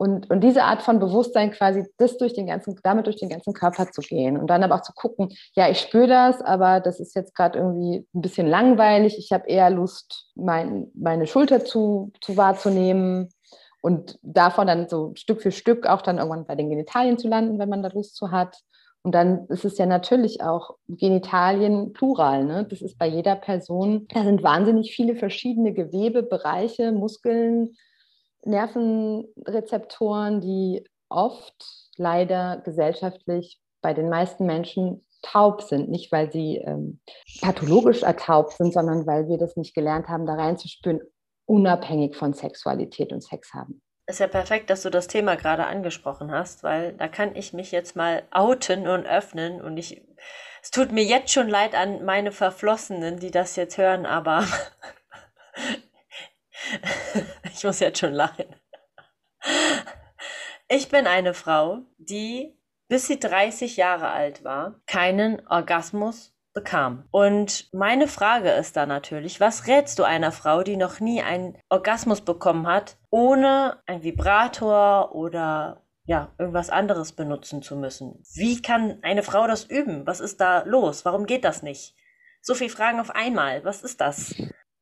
Und, und diese Art von Bewusstsein quasi, das durch den ganzen, damit durch den ganzen Körper zu gehen und dann aber auch zu gucken, ja, ich spüre das, aber das ist jetzt gerade irgendwie ein bisschen langweilig. Ich habe eher Lust, mein, meine Schulter zu, zu wahrzunehmen und davon dann so Stück für Stück auch dann irgendwann bei den Genitalien zu landen, wenn man da Lust zu hat. Und dann ist es ja natürlich auch Genitalien plural. Ne? Das ist bei jeder Person, da sind wahnsinnig viele verschiedene Gewebe, Bereiche, Muskeln, Nervenrezeptoren, die oft leider gesellschaftlich bei den meisten Menschen taub sind. Nicht, weil sie ähm, pathologisch ertaubt sind, sondern weil wir das nicht gelernt haben, da reinzuspüren, unabhängig von Sexualität und Sex haben. Ist ja perfekt, dass du das Thema gerade angesprochen hast, weil da kann ich mich jetzt mal outen und öffnen und ich, es tut mir jetzt schon leid an meine Verflossenen, die das jetzt hören, aber (laughs) ich muss jetzt schon lachen. Ich bin eine Frau, die bis sie 30 Jahre alt war, keinen Orgasmus bekam. Und meine Frage ist da natürlich, was rätst du einer Frau, die noch nie einen Orgasmus bekommen hat, ohne ein Vibrator oder ja, irgendwas anderes benutzen zu müssen? Wie kann eine Frau das üben? Was ist da los? Warum geht das nicht? So viele Fragen auf einmal. Was ist das?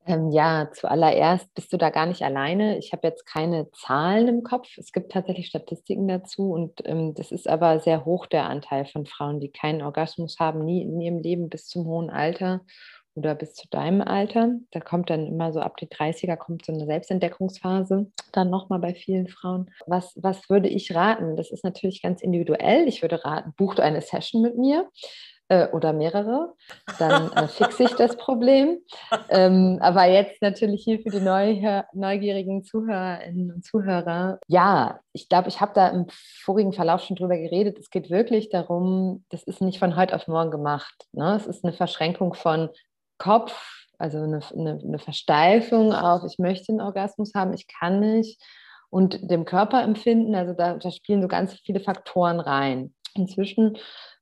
Ähm, ja, zuallererst bist du da gar nicht alleine. Ich habe jetzt keine Zahlen im Kopf. Es gibt tatsächlich Statistiken dazu und ähm, das ist aber sehr hoch der Anteil von Frauen, die keinen Orgasmus haben, nie in ihrem Leben bis zum hohen Alter oder bis zu deinem Alter. Da kommt dann immer so ab die 30er kommt so eine Selbstentdeckungsphase dann nochmal bei vielen Frauen. Was, was würde ich raten? Das ist natürlich ganz individuell. Ich würde raten, buch du eine Session mit mir äh, oder mehrere, dann äh, fixe ich das Problem. Ähm, aber jetzt natürlich hier für die Neu neugierigen Zuhörerinnen und Zuhörer. Ja, ich glaube, ich habe da im vorigen Verlauf schon drüber geredet. Es geht wirklich darum, das ist nicht von heute auf morgen gemacht. Ne? Es ist eine Verschränkung von Kopf, also eine, eine, eine Versteifung auf, ich möchte einen Orgasmus haben, ich kann nicht. Und dem Körperempfinden, also da, da spielen so ganz viele Faktoren rein. Inzwischen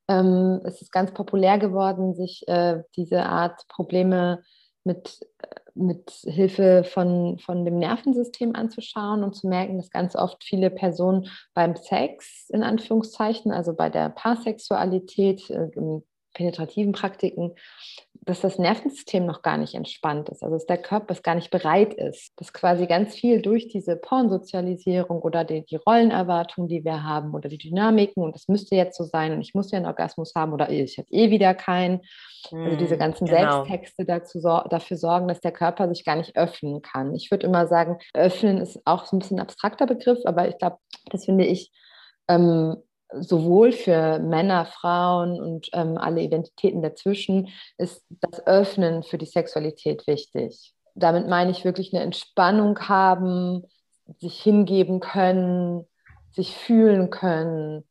ähm, es ist ganz populär geworden, sich äh, diese Art Probleme mit, äh, mit Hilfe von, von dem Nervensystem anzuschauen und zu merken, dass ganz oft viele Personen beim Sex, in Anführungszeichen, also bei der Paarsexualität, äh, penetrativen Praktiken, dass das Nervensystem noch gar nicht entspannt ist, also dass der Körper es gar nicht bereit ist, dass quasi ganz viel durch diese Pornsozialisierung oder die, die Rollenerwartungen, die wir haben oder die Dynamiken und das müsste jetzt so sein und ich muss ja einen Orgasmus haben oder ich habe eh wieder keinen. Also diese hm, ganzen genau. Selbsttexte dazu, dafür sorgen, dass der Körper sich gar nicht öffnen kann. Ich würde immer sagen, öffnen ist auch so ein bisschen ein abstrakter Begriff, aber ich glaube, das finde ich ähm, sowohl für Männer, Frauen und ähm, alle Identitäten dazwischen ist das Öffnen für die Sexualität wichtig. Damit meine ich wirklich eine Entspannung haben, sich hingeben können, sich fühlen können,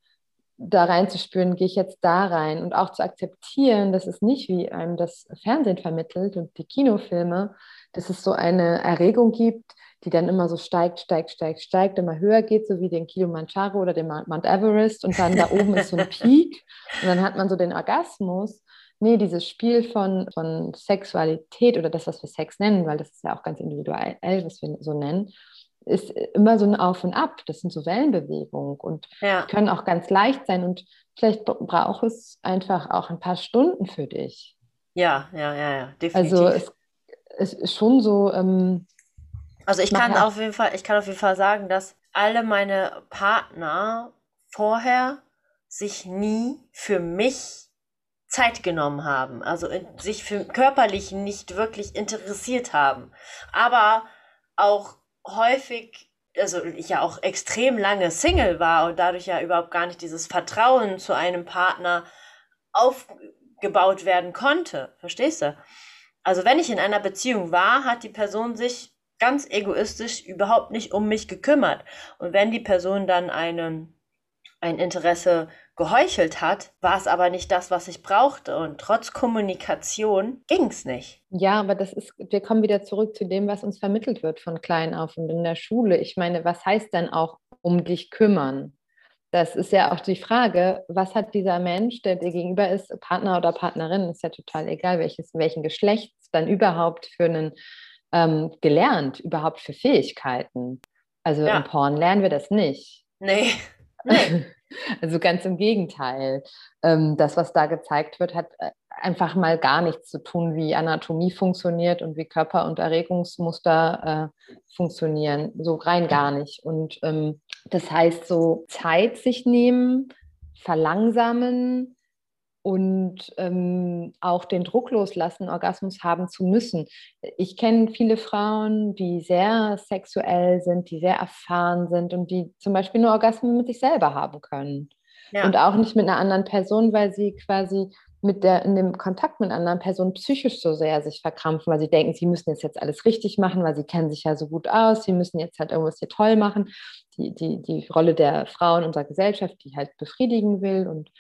da reinzuspüren, gehe ich jetzt da rein und auch zu akzeptieren, dass es nicht wie einem das Fernsehen vermittelt und die Kinofilme, dass es so eine Erregung gibt, die dann immer so steigt, steigt, steigt, steigt, immer höher geht, so wie den Kilimanjaro oder den Mount Everest und dann da oben ist so ein (laughs) Peak und dann hat man so den Orgasmus. Nee, dieses Spiel von, von Sexualität oder das, was wir Sex nennen, weil das ist ja auch ganz individuell, was wir so nennen, ist immer so ein Auf und Ab. Das sind so Wellenbewegungen und ja. können auch ganz leicht sein. Und vielleicht braucht es einfach auch ein paar Stunden für dich. Ja, ja, ja, ja, definitiv. Also es, es ist schon so, ähm, also ich kann auf jeden Fall, ich kann auf jeden Fall sagen, dass alle meine Partner vorher sich nie für mich Zeit genommen haben, also in, sich für körperlich nicht wirklich interessiert haben, aber auch häufig, also ich ja auch extrem lange Single war und dadurch ja überhaupt gar nicht dieses Vertrauen zu einem Partner aufgebaut werden konnte, verstehst du? Also wenn ich in einer Beziehung war, hat die Person sich ganz egoistisch überhaupt nicht um mich gekümmert. Und wenn die Person dann einen, ein Interesse geheuchelt hat, war es aber nicht das, was ich brauchte. Und trotz Kommunikation ging es nicht. Ja, aber das ist, wir kommen wieder zurück zu dem, was uns vermittelt wird von klein auf und in der Schule. Ich meine, was heißt denn auch um dich kümmern? Das ist ja auch die Frage, was hat dieser Mensch, der dir gegenüber ist, Partner oder Partnerin, ist ja total egal, welches, welchen Geschlechts dann überhaupt für einen ähm, gelernt, überhaupt für Fähigkeiten. Also ja. im Porn lernen wir das nicht. Nee. (laughs) nee. also ganz im Gegenteil. Ähm, das, was da gezeigt wird, hat äh, einfach mal gar nichts zu tun, wie Anatomie funktioniert und wie Körper- und Erregungsmuster äh, funktionieren. So rein gar nicht. Und ähm, das heißt, so Zeit sich nehmen, verlangsamen, und ähm, auch den Druck loslassen, Orgasmus haben zu müssen. Ich kenne viele Frauen, die sehr sexuell sind, die sehr erfahren sind und die zum Beispiel nur Orgasmen mit sich selber haben können. Ja. Und auch nicht mit einer anderen Person, weil sie quasi mit der, in dem Kontakt mit einer anderen Person psychisch so sehr sich verkrampfen, weil sie denken, sie müssen jetzt, jetzt alles richtig machen, weil sie kennen sich ja so gut aus, sie müssen jetzt halt irgendwas hier toll machen. Die, die, die Rolle der Frau in unserer Gesellschaft, die halt befriedigen will und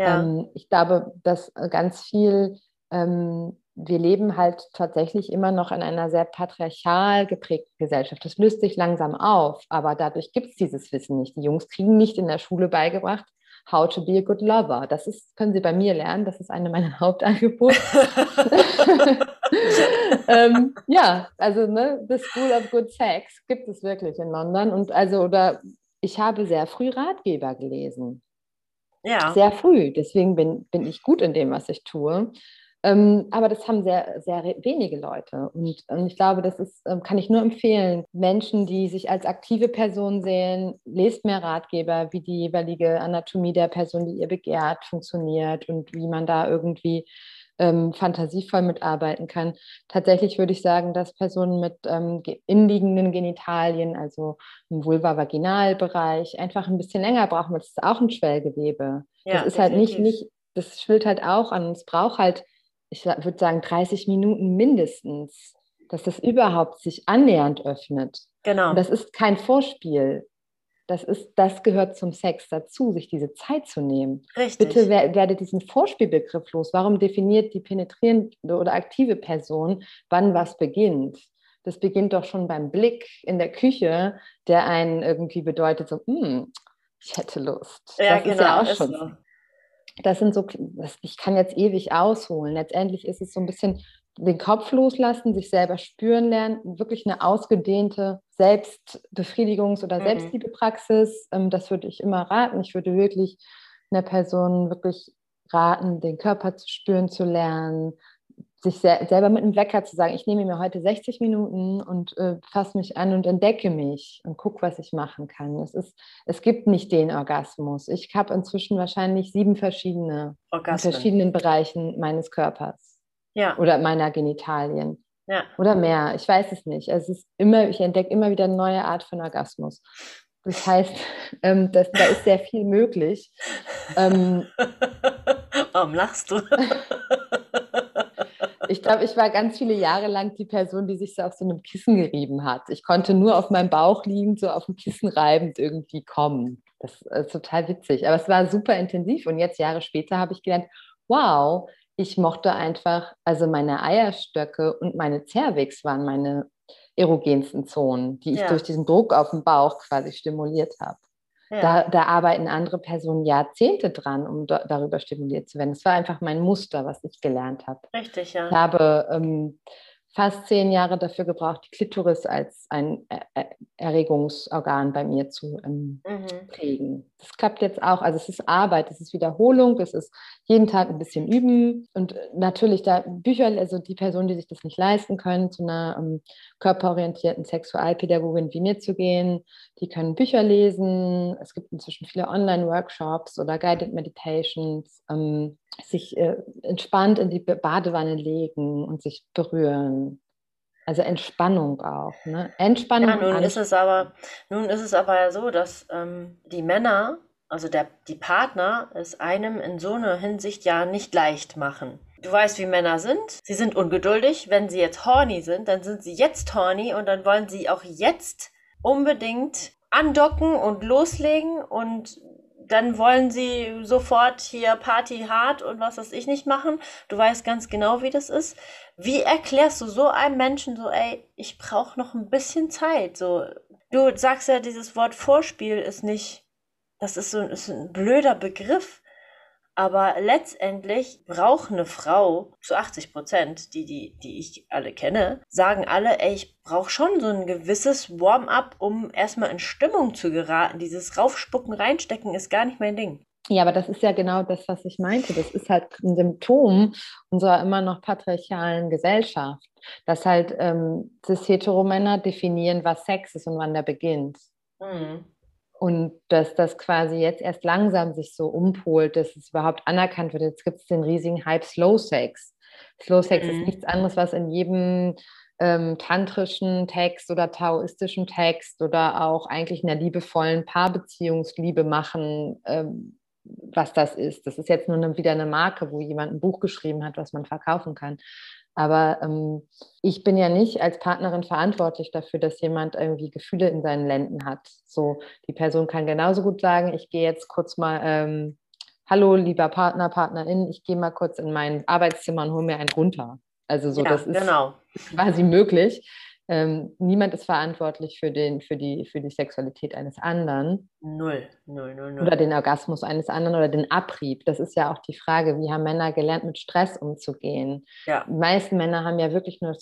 ja. Ähm, ich glaube, dass ganz viel, ähm, wir leben halt tatsächlich immer noch in einer sehr patriarchal geprägten Gesellschaft. Das löst sich langsam auf, aber dadurch gibt es dieses Wissen nicht. Die Jungs kriegen nicht in der Schule beigebracht, How to be a good lover. Das ist, können Sie bei mir lernen, das ist eine meiner (laughs) Hauptangebote. (laughs) ähm, ja, also ne, The School of Good Sex gibt es wirklich in London. Und also, oder ich habe sehr früh Ratgeber gelesen. Ja. Sehr früh. Deswegen bin, bin ich gut in dem, was ich tue. Ähm, aber das haben sehr, sehr wenige Leute. Und, und ich glaube, das ist, ähm, kann ich nur empfehlen. Menschen, die sich als aktive Person sehen, lest mehr Ratgeber, wie die jeweilige Anatomie der Person, die ihr begehrt, funktioniert und wie man da irgendwie ähm, fantasievoll mitarbeiten kann. Tatsächlich würde ich sagen, dass Personen mit ähm, inliegenden Genitalien, also im Vulva-Vaginalbereich, einfach ein bisschen länger brauchen, weil das ist auch ein Schwellgewebe. Ja, das ist definitiv. halt nicht, nicht, das schwillt halt auch an. Es braucht halt, ich würde sagen, 30 Minuten mindestens, dass das überhaupt sich annähernd öffnet. Genau. Und das ist kein Vorspiel. Das, ist, das gehört zum Sex dazu, sich diese Zeit zu nehmen. Richtig. Bitte werde diesen Vorspielbegriff los. Warum definiert die penetrierende oder aktive Person, wann was beginnt? Das beginnt doch schon beim Blick in der Küche, der einen irgendwie bedeutet, so, hm, ich hätte Lust. Ja, das genau, ist ja auch schon. So. Das sind so, ich kann jetzt ewig ausholen. Letztendlich ist es so ein bisschen den Kopf loslassen, sich selber spüren lernen, wirklich eine ausgedehnte Selbstbefriedigungs- oder mhm. Selbstliebepraxis. Ähm, das würde ich immer raten. Ich würde wirklich einer Person wirklich raten, den Körper zu spüren zu lernen, sich sel selber mit einem Wecker zu sagen, ich nehme mir heute 60 Minuten und äh, fasse mich an und entdecke mich und gucke, was ich machen kann. Es, ist, es gibt nicht den Orgasmus. Ich habe inzwischen wahrscheinlich sieben verschiedene in verschiedenen Bereichen meines Körpers ja. oder meiner Genitalien. Ja. Oder mehr, ich weiß es nicht. Es ist immer, ich entdecke immer wieder eine neue Art von Orgasmus. Das heißt, (laughs) ähm, das, da ist sehr viel möglich. Ähm, (laughs) Warum lachst du? (laughs) ich glaube, ich war ganz viele Jahre lang die Person, die sich so auf so einem Kissen gerieben hat. Ich konnte nur auf meinem Bauch liegend, so auf dem Kissen reibend irgendwie kommen. Das ist total witzig. Aber es war super intensiv. Und jetzt, Jahre später, habe ich gelernt, wow, ich mochte einfach, also meine Eierstöcke und meine Cervix waren meine erogensten Zonen, die ich ja. durch diesen Druck auf dem Bauch quasi stimuliert habe. Ja. Da, da, arbeiten andere Personen Jahrzehnte dran, um da, darüber stimuliert zu werden. Das war einfach mein Muster, was ich gelernt habe. Richtig, ja. Ich habe ähm, fast zehn Jahre dafür gebraucht, die Klitoris als ein Erregungsorgan bei mir zu ähm, mhm. prägen. Das klappt jetzt auch. Also es ist Arbeit, es ist Wiederholung, es ist jeden Tag ein bisschen üben und natürlich da Bücher, also die Personen, die sich das nicht leisten können, zu einer ähm, körperorientierten Sexualpädagogin wie mir zu gehen, die können Bücher lesen. Es gibt inzwischen viele Online-Workshops oder Guided Meditations, ähm, sich äh, entspannt in die Badewanne legen und sich berühren. Also Entspannung auch. Ne? Entspannung. Ja, nun ist es aber, nun ist es aber so, dass ähm, die Männer, also der, die Partner, es einem in so einer Hinsicht ja nicht leicht machen. Du weißt, wie Männer sind. Sie sind ungeduldig. Wenn sie jetzt horny sind, dann sind sie jetzt horny und dann wollen sie auch jetzt unbedingt andocken und loslegen und dann wollen sie sofort hier Party hart und was weiß ich nicht machen. Du weißt ganz genau, wie das ist. Wie erklärst du so einem Menschen so, ey, ich brauche noch ein bisschen Zeit? So, du sagst ja, dieses Wort Vorspiel ist nicht, das ist so ist ein blöder Begriff. Aber letztendlich braucht eine Frau zu 80 Prozent, die, die, die ich alle kenne, sagen alle, ey, ich brauche schon so ein gewisses Warm-up, um erstmal in Stimmung zu geraten. Dieses Raufspucken, Reinstecken ist gar nicht mein Ding. Ja, aber das ist ja genau das, was ich meinte. Das ist halt ein Symptom unserer immer noch patriarchalen Gesellschaft, dass halt ähm, cis-hetero-Männer definieren, was Sex ist und wann der beginnt. Mhm. Und dass das quasi jetzt erst langsam sich so umpolt, dass es überhaupt anerkannt wird. Jetzt gibt es den riesigen Hype Slow Sex. Slow Sex mhm. ist nichts anderes, was in jedem ähm, tantrischen Text oder taoistischen Text oder auch eigentlich in der liebevollen Paarbeziehungsliebe machen ähm, was das ist. Das ist jetzt nur eine, wieder eine Marke, wo jemand ein Buch geschrieben hat, was man verkaufen kann. Aber ähm, ich bin ja nicht als Partnerin verantwortlich dafür, dass jemand irgendwie Gefühle in seinen Lenden hat. So, die Person kann genauso gut sagen, ich gehe jetzt kurz mal, ähm, hallo lieber Partner, Partnerin, ich gehe mal kurz in mein Arbeitszimmer und hole mir einen runter. Also so, ja, das ist genau. quasi möglich. Ähm, niemand ist verantwortlich für, den, für, die, für die Sexualität eines anderen. Null. null, null, null. Oder den Orgasmus eines anderen oder den Abrieb. Das ist ja auch die Frage, wie haben Männer gelernt, mit Stress umzugehen? Ja. Die meisten Männer haben ja wirklich nur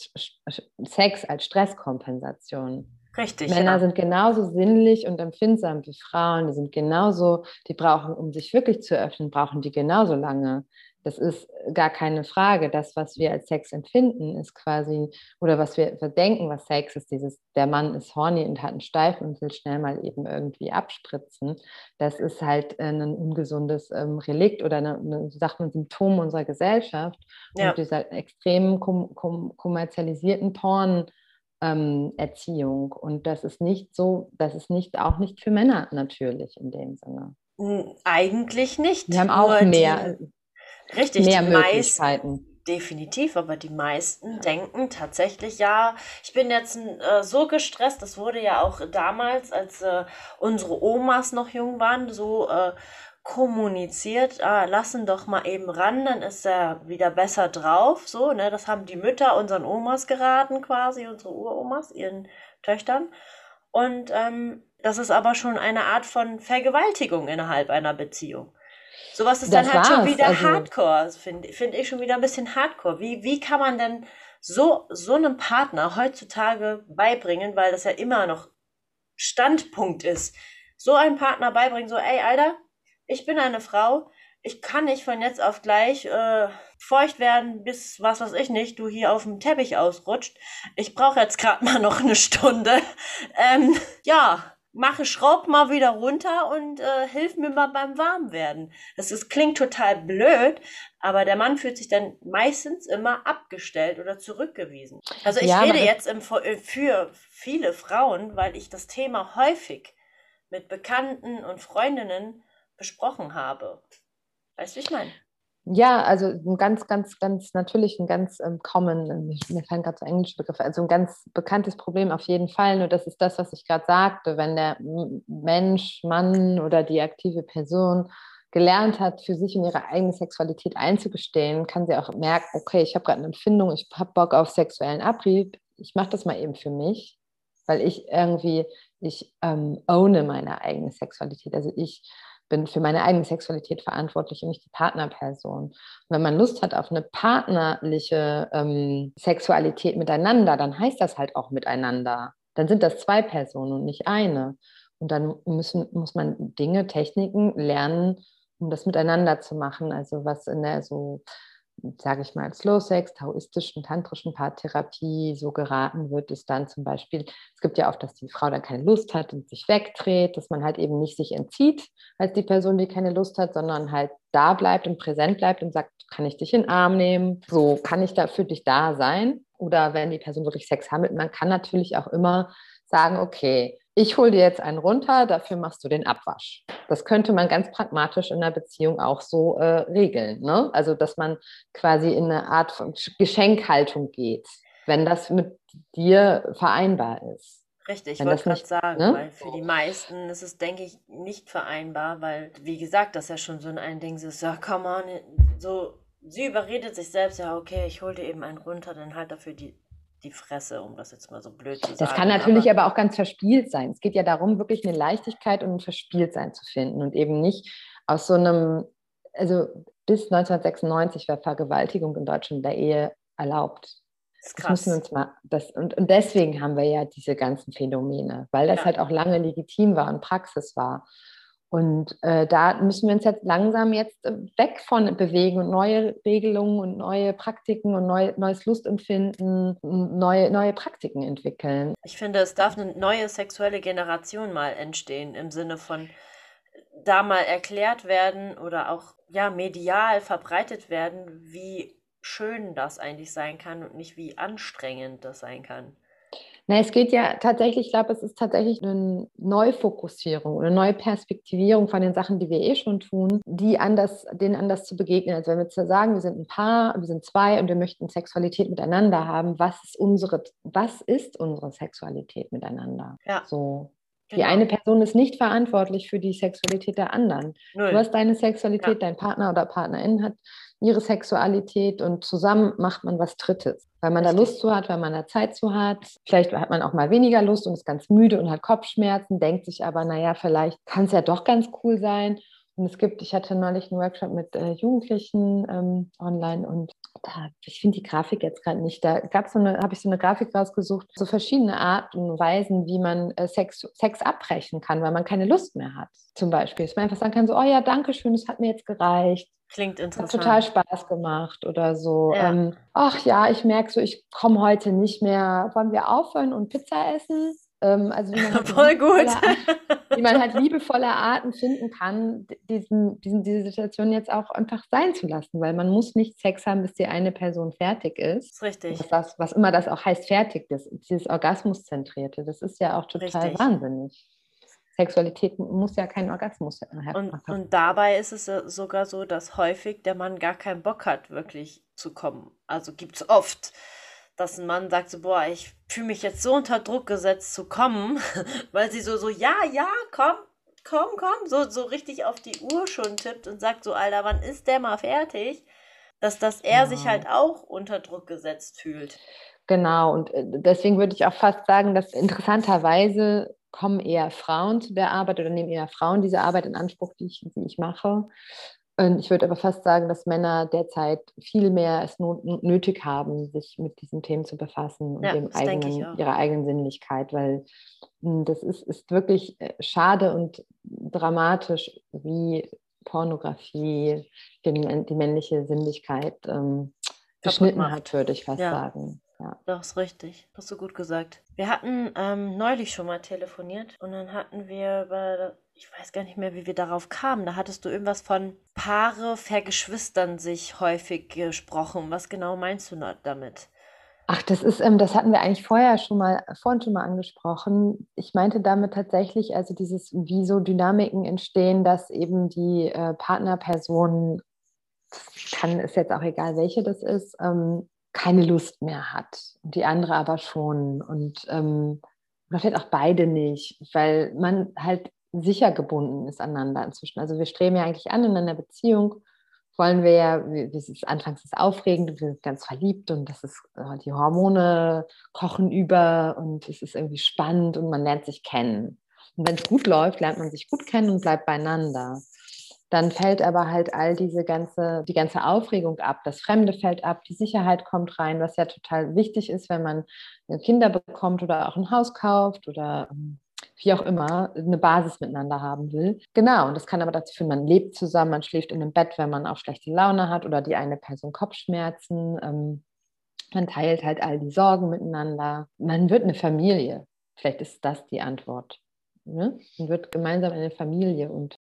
Sex als Stresskompensation. Richtig. Männer ja. sind genauso sinnlich und empfindsam wie Frauen. Die sind genauso, die brauchen, um sich wirklich zu öffnen, brauchen die genauso lange. Das ist gar keine Frage. Das, was wir als Sex empfinden, ist quasi, oder was wir denken, was Sex ist, dieses, der Mann ist horny und hat einen Steifen und will schnell mal eben irgendwie abspritzen. Das ist halt ein ungesundes ähm, Relikt oder eine, eine, sagt man, Symptom unserer Gesellschaft ja. und dieser extrem kom kom kommerzialisierten Porn. Ähm, Erziehung und das ist nicht so, das ist nicht auch nicht für Männer natürlich in dem Sinne. Eigentlich nicht. Wir haben auch mehr. Die, Richtig, mehr Möglichkeiten. Meisten, definitiv, aber die meisten denken tatsächlich, ja, ich bin jetzt äh, so gestresst, das wurde ja auch damals, als äh, unsere Omas noch jung waren, so äh, kommuniziert, ah, lassen doch mal eben ran, dann ist er wieder besser drauf, so, ne, das haben die Mütter unseren Omas geraten quasi, unsere Uromas, ihren Töchtern und ähm, das ist aber schon eine Art von Vergewaltigung innerhalb einer Beziehung. Sowas ist das dann halt schon wieder also, Hardcore, finde find ich schon wieder ein bisschen Hardcore. Wie, wie kann man denn so, so einem Partner heutzutage beibringen, weil das ja immer noch Standpunkt ist, so einem Partner beibringen, so, ey, Alter, ich bin eine Frau, ich kann nicht von jetzt auf gleich äh, feucht werden, bis was weiß ich nicht, du hier auf dem Teppich ausrutscht. Ich brauche jetzt gerade (laughs) mal noch eine Stunde. Ähm, ja, mache, schraub mal wieder runter und äh, hilf mir mal beim Warmwerden. Das ist, klingt total blöd, aber der Mann fühlt sich dann meistens immer abgestellt oder zurückgewiesen. Also ich ja, rede jetzt im, äh, für viele Frauen, weil ich das Thema häufig mit Bekannten und Freundinnen besprochen habe. Weißt du, wie ich meine? Ja, also ein ganz, ganz, ganz natürlich ein ganz ähm, common, ähm, mir fallen gerade so englische Begriffe, also ein ganz bekanntes Problem auf jeden Fall. Nur das ist das, was ich gerade sagte, wenn der Mensch, Mann oder die aktive Person gelernt hat, für sich und ihre eigene Sexualität einzugestehen, kann sie auch merken, okay, ich habe gerade eine Empfindung, ich habe Bock auf sexuellen Abrieb, ich mache das mal eben für mich, weil ich irgendwie, ich ähm, owne meine eigene Sexualität. Also ich bin für meine eigene Sexualität verantwortlich und nicht die Partnerperson. Und wenn man Lust hat auf eine partnerliche ähm, Sexualität miteinander, dann heißt das halt auch miteinander. Dann sind das zwei Personen und nicht eine. Und dann müssen, muss man Dinge, Techniken lernen, um das miteinander zu machen. Also was in der so sage ich mal, Slow Sex, taoistischen, tantrischen Paartherapie so geraten wird, ist dann zum Beispiel, es gibt ja oft, dass die Frau dann keine Lust hat und sich wegdreht, dass man halt eben nicht sich entzieht als die Person, die keine Lust hat, sondern halt da bleibt und präsent bleibt und sagt, kann ich dich in den Arm nehmen? So kann ich da für dich da sein? Oder wenn die Person wirklich Sex haben, man kann natürlich auch immer sagen, okay, ich hole dir jetzt einen runter, dafür machst du den Abwasch. Das könnte man ganz pragmatisch in einer Beziehung auch so äh, regeln. Ne? Also, dass man quasi in eine Art von Geschenkhaltung geht, wenn das mit dir vereinbar ist. Richtig, ich wollte gerade sagen, ne? weil für die meisten ist es, denke ich, nicht vereinbar, weil, wie gesagt, das ja schon so ein Ding ist, ja, come on, so, sie überredet sich selbst, ja, okay, ich hole dir eben einen runter, dann halt dafür die die Fresse, um das jetzt mal so blöd zu sagen. Das kann natürlich aber, aber, auch ganz verspielt sein. Es geht ja darum, wirklich eine Leichtigkeit und ein Verspieltsein zu finden und eben nicht aus so einem, also bis 1996 war Vergewaltigung in Deutschland der Ehe erlaubt. Das, das müssen uns mal, das, und, und deswegen haben wir ja diese ganzen Phänomene, weil das ja. halt auch lange legitim war und Praxis war. Und äh, da müssen wir uns jetzt langsam jetzt äh, weg von bewegen und neue Regelungen und neue Praktiken und neu, neues Lustempfinden, neue, neue Praktiken entwickeln. Ich finde, es darf eine neue sexuelle Generation mal entstehen, im Sinne von da mal erklärt werden oder auch ja medial verbreitet werden, wie schön das eigentlich sein kann und nicht wie anstrengend das sein kann. Na, es geht ja tatsächlich, ich glaube, es ist tatsächlich eine Neufokussierung oder eine neue Perspektivierung von den Sachen, die wir eh schon tun, die anders, denen anders zu begegnen. Also wenn wir zu sagen, wir sind ein Paar, wir sind zwei und wir möchten Sexualität miteinander haben, was ist unsere, was ist unsere Sexualität miteinander? Ja. So. Genau. Die eine Person ist nicht verantwortlich für die Sexualität der anderen. Null. Du hast deine Sexualität, ja. dein Partner oder Partnerin hat ihre Sexualität und zusammen macht man was Drittes. Weil man Richtig. da Lust zu hat, weil man da Zeit zu hat. Vielleicht hat man auch mal weniger Lust und ist ganz müde und hat Kopfschmerzen, denkt sich aber, naja, vielleicht kann es ja doch ganz cool sein. Und es gibt, ich hatte neulich einen Workshop mit äh, Jugendlichen ähm, online und da, ich finde die Grafik jetzt gerade nicht. Da gab so eine, habe ich so eine Grafik rausgesucht, so verschiedene Arten und Weisen, wie man äh, Sex, Sex abbrechen kann, weil man keine Lust mehr hat. Zum Beispiel, dass man einfach sagen kann, so, oh ja, danke schön, es hat mir jetzt gereicht. Klingt interessant. Hat total Spaß gemacht oder so. Ja. Ähm, ach ja, ich merke so, ich komme heute nicht mehr. Wollen wir aufhören und Pizza essen? Ähm, also (laughs) halt Voll gut. (laughs) wie man halt liebevolle Arten finden kann, diesen, diesen, diese Situation jetzt auch einfach sein zu lassen, weil man muss nicht Sex haben, bis die eine Person fertig ist. Das ist richtig. Was, das, was immer das auch heißt, fertig ist. Dieses Orgasmuszentrierte, das ist ja auch total richtig. wahnsinnig. Sexualität muss ja keinen Orgasmus haben. Und, und dabei ist es sogar so, dass häufig der Mann gar keinen Bock hat, wirklich zu kommen. Also gibt es oft, dass ein Mann sagt so, boah, ich fühle mich jetzt so unter Druck gesetzt zu kommen, (laughs) weil sie so, so, ja, ja, komm, komm, komm, so, so richtig auf die Uhr schon tippt und sagt so, Alter, wann ist der mal fertig? Dass, dass er ja. sich halt auch unter Druck gesetzt fühlt. Genau, und äh, deswegen würde ich auch fast sagen, dass interessanterweise kommen eher Frauen zu der Arbeit oder nehmen eher Frauen diese Arbeit in Anspruch, die ich, die ich mache. Ich würde aber fast sagen, dass Männer derzeit viel mehr es nötig haben, sich mit diesen Themen zu befassen und ja, dem eigenen, ihrer eigenen Sinnlichkeit, weil hm, das ist, ist wirklich äh, schade und dramatisch, wie Pornografie die, die männliche Sinnlichkeit ähm, geschnitten hat, würde ich fast ja. sagen. Ja. Das ist richtig. Hast du gut gesagt. Wir hatten ähm, neulich schon mal telefoniert und dann hatten wir über, ich weiß gar nicht mehr, wie wir darauf kamen. Da hattest du irgendwas von Paare vergeschwistern sich häufig gesprochen. Was genau meinst du damit? Ach, das ist, ähm, das hatten wir eigentlich vorher schon mal, vorhin schon mal angesprochen. Ich meinte damit tatsächlich, also dieses, wie so Dynamiken entstehen, dass eben die äh, Partnerperson, kann, ist jetzt auch egal, welche das ist, ähm, keine Lust mehr hat und die andere aber schon. Und ähm, oder vielleicht auch beide nicht, weil man halt sicher gebunden ist aneinander inzwischen. Also wir streben ja eigentlich an in einer Beziehung wollen wir ja, wie, wie ist, anfangs ist aufregend, wir sind ganz verliebt und das ist, äh, die Hormone kochen über und es ist irgendwie spannend und man lernt sich kennen. Und wenn es gut läuft, lernt man sich gut kennen und bleibt beieinander. Dann fällt aber halt all diese ganze, die ganze Aufregung ab, das Fremde fällt ab, die Sicherheit kommt rein, was ja total wichtig ist, wenn man Kinder bekommt oder auch ein Haus kauft oder ähm, wie auch immer, eine Basis miteinander haben will. Genau, und das kann aber dazu führen, man lebt zusammen, man schläft in einem Bett, wenn man auch schlechte Laune hat oder die eine Person Kopfschmerzen. Ähm, man teilt halt all die Sorgen miteinander. Man wird eine Familie. Vielleicht ist das die Antwort. Ne? Man wird gemeinsam eine Familie und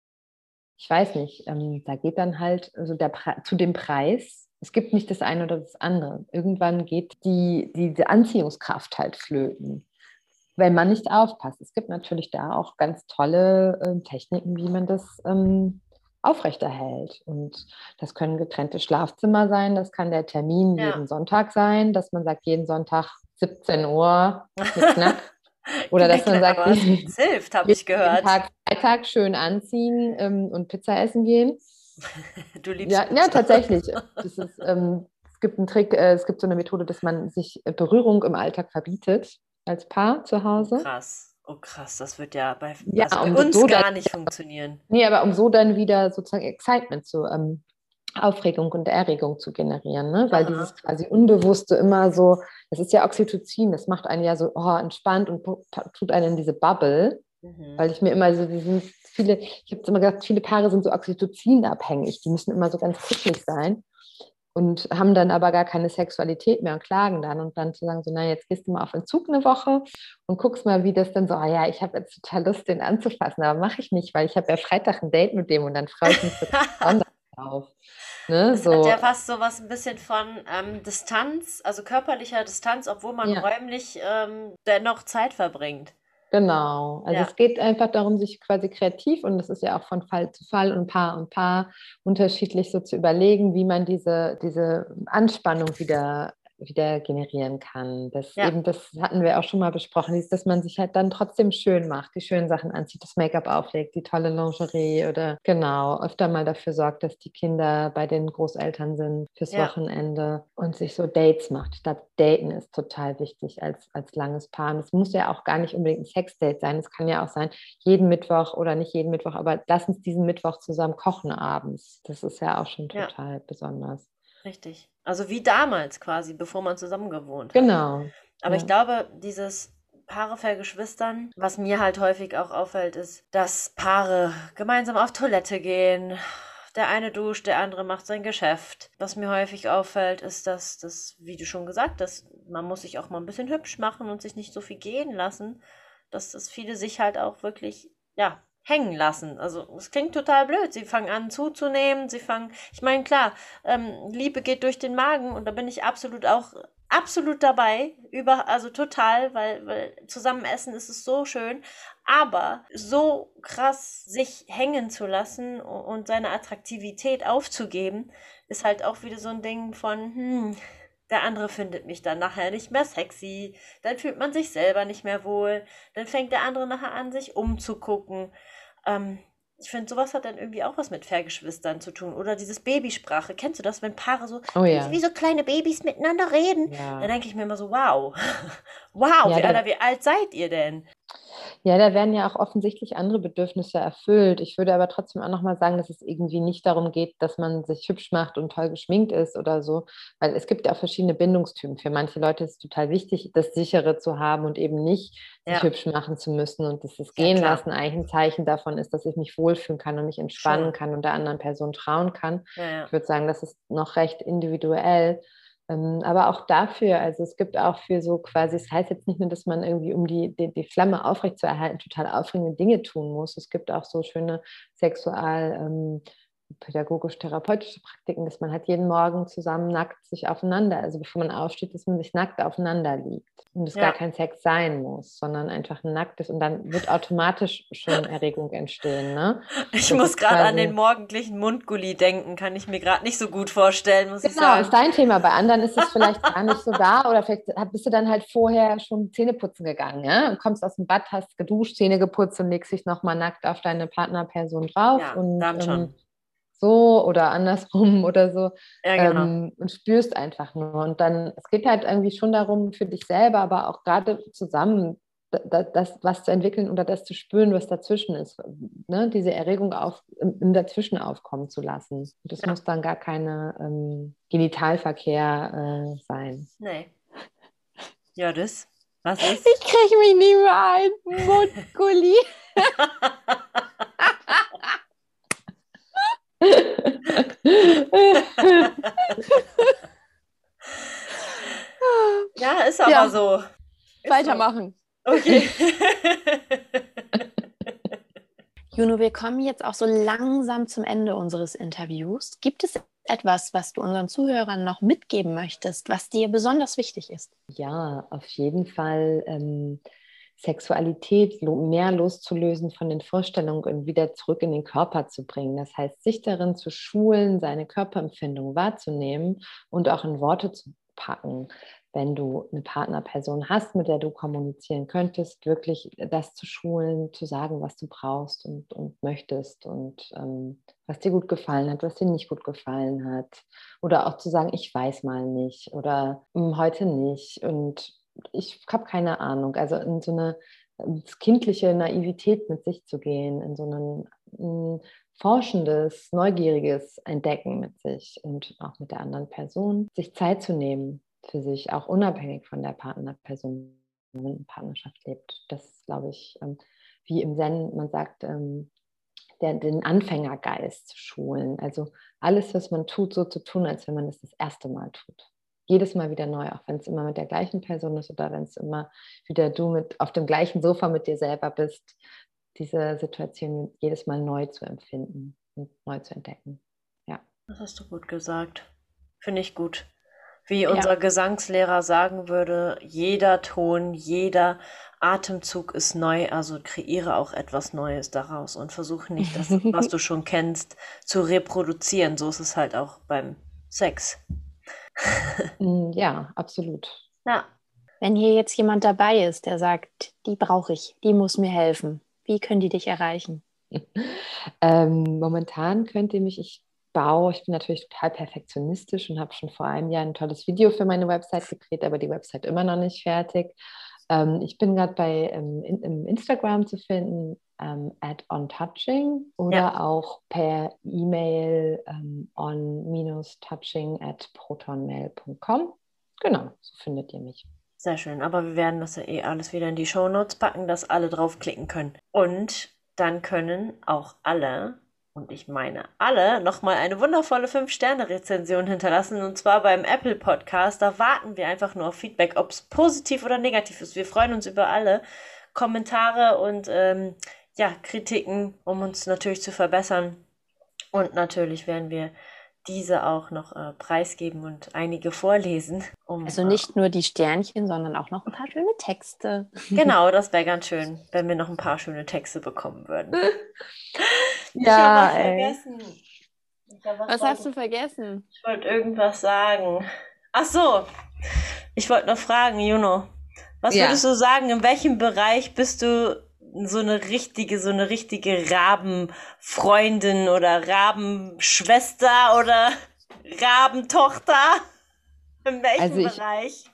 ich weiß nicht, ähm, da geht dann halt also der zu dem Preis. Es gibt nicht das eine oder das andere. Irgendwann geht die, die Anziehungskraft halt flöten wenn man nicht aufpasst. Es gibt natürlich da auch ganz tolle äh, Techniken, wie man das ähm, aufrechterhält. Und das können getrennte Schlafzimmer sein, das kann der Termin ja. jeden Sonntag sein, dass man sagt, jeden Sonntag 17 Uhr knack. (laughs) Oder dass man sagt, es hilft, habe ich gehört. Tag, Freitag schön anziehen ähm, und Pizza essen gehen. (laughs) du liebst ja, ja, tatsächlich. (laughs) Ist, ähm, es gibt einen Trick, äh, es gibt so eine Methode, dass man sich Berührung im Alltag verbietet als Paar zu Hause. Krass. Oh krass, das wird ja bei, ja, also bei uns so gar dann, nicht funktionieren. Nee, aber um so dann wieder sozusagen Excitement zu, ähm, Aufregung und Erregung zu generieren, ne? weil Aha. dieses quasi Unbewusste immer so, das ist ja Oxytocin, das macht einen ja so oh, entspannt und tut einen in diese Bubble, mhm. weil ich mir immer so, die sind viele, ich habe immer gesagt, viele Paare sind so Oxytocin abhängig, die müssen immer so ganz kuschelig sein und haben dann aber gar keine Sexualität mehr und klagen dann und dann zu sagen, so, na, jetzt gehst du mal auf Entzug eine Woche und guckst mal, wie das dann so, ah ja, ich habe jetzt total Lust, den anzufassen, aber mache ich nicht, weil ich habe ja Freitag ein Date mit dem und dann freue ich mich (laughs) total drauf. Ne, das so. hat ja fast so was ein bisschen von ähm, Distanz, also körperlicher Distanz, obwohl man ja. räumlich ähm, dennoch Zeit verbringt. Genau. Also ja. es geht einfach darum, sich quasi kreativ und das ist ja auch von Fall zu Fall und Paar und Paar unterschiedlich so zu überlegen, wie man diese, diese Anspannung wieder wieder generieren kann. Das ja. eben, das hatten wir auch schon mal besprochen, dass man sich halt dann trotzdem schön macht, die schönen Sachen anzieht, das Make-up auflegt, die tolle Lingerie oder genau, öfter mal dafür sorgt, dass die Kinder bei den Großeltern sind fürs ja. Wochenende und sich so Dates macht. Ich glaube, Daten ist total wichtig als, als langes Paar. Und es muss ja auch gar nicht unbedingt ein Sexdate sein. Es kann ja auch sein, jeden Mittwoch oder nicht jeden Mittwoch, aber lass uns diesen Mittwoch zusammen kochen abends. Das ist ja auch schon total ja. besonders. Richtig. Also wie damals quasi, bevor man zusammen gewohnt hat. Genau. Aber ja. ich glaube, dieses Paare vergeschwistern, was mir halt häufig auch auffällt, ist, dass Paare gemeinsam auf Toilette gehen. Der eine duscht, der andere macht sein Geschäft. Was mir häufig auffällt, ist, dass das, wie du schon gesagt hast, man muss sich auch mal ein bisschen hübsch machen und sich nicht so viel gehen lassen, dass das viele sich halt auch wirklich, ja, hängen lassen. Also es klingt total blöd. Sie fangen an zuzunehmen, sie fangen, ich meine, klar, ähm, Liebe geht durch den Magen und da bin ich absolut auch absolut dabei, über, also total, weil, weil zusammen essen ist es so schön, aber so krass sich hängen zu lassen und seine Attraktivität aufzugeben, ist halt auch wieder so ein Ding von, hm, der andere findet mich dann nachher nicht mehr sexy, dann fühlt man sich selber nicht mehr wohl, dann fängt der andere nachher an, sich umzugucken. Ähm, ich finde, sowas hat dann irgendwie auch was mit Vergeschwistern zu tun. Oder dieses Babysprache. Kennst du das, wenn Paare so oh, ja. wie so kleine Babys miteinander reden? Ja. Da denke ich mir immer so, wow. (laughs) wow, ja, wie, Alter, wie alt seid ihr denn? Ja, da werden ja auch offensichtlich andere Bedürfnisse erfüllt. Ich würde aber trotzdem auch nochmal sagen, dass es irgendwie nicht darum geht, dass man sich hübsch macht und toll geschminkt ist oder so, weil es gibt ja auch verschiedene Bindungstypen. Für manche Leute ist es total wichtig, das Sichere zu haben und eben nicht sich ja. hübsch machen zu müssen und dass das Gehen ja, lassen eigentlich ein Zeichen davon ist, dass ich mich wohlfühlen kann und mich entspannen Schön. kann und der anderen Person trauen kann. Ja, ich würde sagen, das ist noch recht individuell. Ähm, aber auch dafür, also es gibt auch für so quasi, es das heißt jetzt nicht nur, dass man irgendwie, um die, die, die Flamme aufrechtzuerhalten, total aufregende Dinge tun muss. Es gibt auch so schöne Sexual- ähm, pädagogisch-therapeutische Praktiken, dass man halt jeden Morgen zusammen nackt sich aufeinander, also bevor man aufsteht, dass man sich nackt aufeinander liegt. Und es ja. gar kein Sex sein muss, sondern einfach nackt ist und dann wird automatisch schon Erregung entstehen. Ne? Ich das muss gerade an den morgendlichen Mundgulli denken, kann ich mir gerade nicht so gut vorstellen, muss genau, ich sagen. Genau, ist dein Thema. Bei anderen ist es vielleicht gar nicht so da oder vielleicht bist du dann halt vorher schon Zähne putzen gegangen ja? und kommst aus dem Bad, hast geduscht, Zähne geputzt und legst dich nochmal nackt auf deine Partnerperson drauf. Ja, und, dann schon. Ähm, so oder andersrum (laughs) oder so ja, genau. ähm, und spürst einfach nur. Und dann, es geht halt irgendwie schon darum, für dich selber, aber auch gerade zusammen das, das, was zu entwickeln oder das zu spüren, was dazwischen ist, ne? diese Erregung auf, im, Dazwischen aufkommen zu lassen. Und das ja. muss dann gar keine ähm, Genitalverkehr äh, sein. Nee. Ja, das. Was (laughs) ist? Ich kriege mich nie mehr ein. Mundgulli. (laughs) (laughs) ja, ist aber ja. so. Ist Weitermachen. So. Okay. (laughs) Juno, wir kommen jetzt auch so langsam zum Ende unseres Interviews. Gibt es etwas, was du unseren Zuhörern noch mitgeben möchtest, was dir besonders wichtig ist? Ja, auf jeden Fall. Ähm, Sexualität mehr loszulösen von den Vorstellungen und wieder zurück in den Körper zu bringen. Das heißt, sich darin zu schulen, seine Körperempfindung wahrzunehmen und auch in Worte zu packen. Wenn du eine Partnerperson hast, mit der du kommunizieren könntest, wirklich das zu schulen, zu sagen, was du brauchst und, und möchtest und ähm, was dir gut gefallen hat, was dir nicht gut gefallen hat. Oder auch zu sagen, ich weiß mal nicht oder hm, heute nicht. Und ich habe keine Ahnung. Also in so eine kindliche Naivität mit sich zu gehen, in so ein, ein forschendes, neugieriges Entdecken mit sich und auch mit der anderen Person, sich Zeit zu nehmen für sich, auch unabhängig von der Partnerperson, wenn man in Partnerschaft lebt. Das glaube ich, ähm, wie im Zen, man sagt, ähm, der, den Anfängergeist zu schulen. Also alles, was man tut, so zu tun, als wenn man es das erste Mal tut jedes Mal wieder neu, auch wenn es immer mit der gleichen Person ist oder wenn es immer wieder du mit auf dem gleichen Sofa mit dir selber bist, diese Situation jedes Mal neu zu empfinden und neu zu entdecken. Ja. Das hast du gut gesagt. Finde ich gut. Wie unser ja. Gesangslehrer sagen würde, jeder Ton, jeder Atemzug ist neu, also kreiere auch etwas Neues daraus und versuche nicht das, was (laughs) du schon kennst, zu reproduzieren. So ist es halt auch beim Sex. Mm, ja, absolut. Ja. Wenn hier jetzt jemand dabei ist, der sagt, die brauche ich, die muss mir helfen, wie können die dich erreichen? (laughs) ähm, momentan könnt ihr mich, ich baue, ich bin natürlich total perfektionistisch und habe schon vor einem Jahr ein tolles Video für meine Website gedreht, aber die Website immer noch nicht fertig. Ähm, ich bin gerade bei ähm, in, im Instagram zu finden, ähm, at ontouching oder ja. auch per E-Mail ähm, on-touching at protonmail.com. Genau, so findet ihr mich. Sehr schön, aber wir werden das ja eh alles wieder in die Show Notes packen, dass alle draufklicken können. Und dann können auch alle und ich meine alle, nochmal eine wundervolle 5-Sterne-Rezension hinterlassen. Und zwar beim Apple Podcast. Da warten wir einfach nur auf Feedback, ob es positiv oder negativ ist. Wir freuen uns über alle Kommentare und ähm, ja, Kritiken, um uns natürlich zu verbessern. Und natürlich werden wir diese auch noch äh, preisgeben und einige vorlesen. Um, also nicht nur die Sternchen, sondern auch noch ein paar schöne Texte. Genau, (laughs) das wäre ganz schön, wenn wir noch ein paar schöne Texte bekommen würden. (laughs) ja, ich vergessen. Ich was, was hast du vergessen? Ich wollte irgendwas sagen. Ach so, ich wollte noch fragen, Juno. Was ja. würdest du sagen, in welchem Bereich bist du so eine richtige, so eine richtige Rabenfreundin oder Rabenschwester oder Rabentochter? In welchem also ich, Bereich?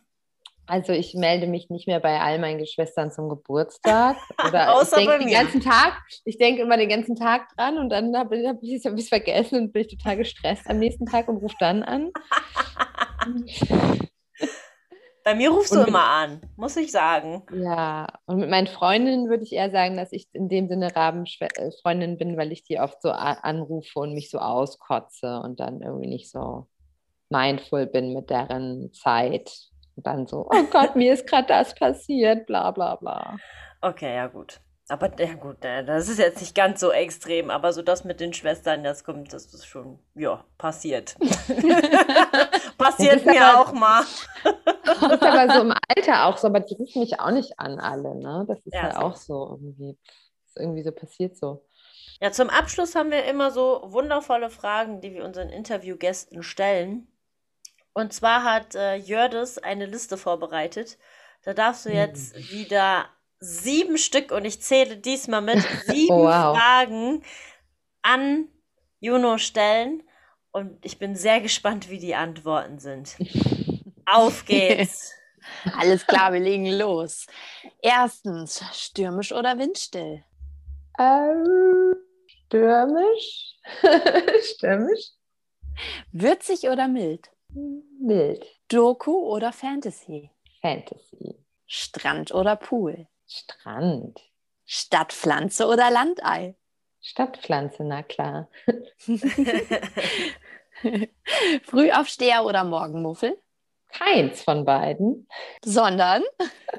Also ich melde mich nicht mehr bei all meinen Geschwistern zum Geburtstag. (laughs) Oder Außer ich bei denke den mir. ganzen Tag, ich denke immer den ganzen Tag dran und dann habe hab ich es vergessen und bin ich total gestresst am nächsten Tag und rufe dann an. Bei mir rufst du Und mit- immer an, muss ich sagen. Ja, und mit meinen Freundinnen würde ich eher sagen, dass ich in dem Sinne Rabenfreundin bin, weil ich die oft so anrufe und mich so auskotze und dann irgendwie nicht so mindful bin mit deren Zeit. Und dann so, oh Gott, mir ist gerade das passiert, bla bla bla. Okay, ja gut. Aber ja gut, äh, das ist jetzt nicht ganz so extrem, aber so das mit den Schwestern, das kommt, das ist schon, ja, passiert. (laughs) passiert mir aber- auch mal. Das ist aber so im Alter auch so, aber die rufen mich auch nicht an, alle, ne? Das ist Ja, halt auch so irgendwie, ist irgendwie so passiert so. Ja, zum Abschluss haben wir immer so wundervolle Fragen, die wir unseren Interviewgästen stellen. Und zwar hat äh, Jördis eine Liste vorbereitet. Da darfst du jetzt wieder sieben Stück, und ich zähle diesmal mit, (laughs) sieben Oh, wow. Fragen an Juno stellen. Und ich bin sehr gespannt, wie die Antworten sind. (laughs) Auf geht's! (laughs) Alles klar, wir legen los. Erstens, stürmisch oder windstill? Ähm, stürmisch? stürmisch? Würzig oder mild? Mild. Doku oder Fantasy? Fantasy. Strand oder Pool? Strand. Stadtpflanze oder Landei? Stadtpflanze, na klar. (laughs) (laughs) Frühaufsteher oder Morgenmuffel? Keins von beiden. Sondern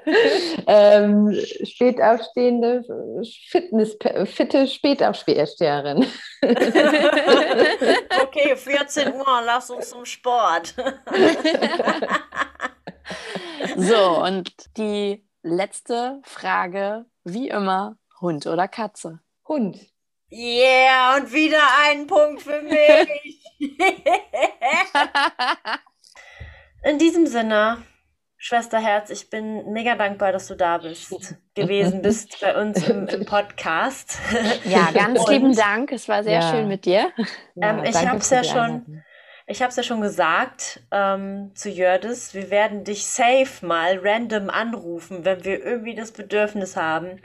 (laughs) ähm, spätaufstehende Fitness, fitte Spätaufsteherin. (laughs) Okay, 14 Uhr, lass uns zum Sport. (laughs) so, und die letzte Frage, wie immer, Hund oder Katze? Hund. Yeah, und wieder ein Punkt für mich. In diesem Sinne, Schwesterherz, ich bin mega dankbar, dass du da bist, (laughs) gewesen bist bei uns im, im Podcast. (laughs) Ja, ganz Und- lieben Dank. Es war sehr Ja. schön mit dir. Ähm, ich hab's für ja schon-. Ich habe es ja schon gesagt ähm, zu Jördis, wir werden dich safe mal random anrufen, wenn wir irgendwie das Bedürfnis haben,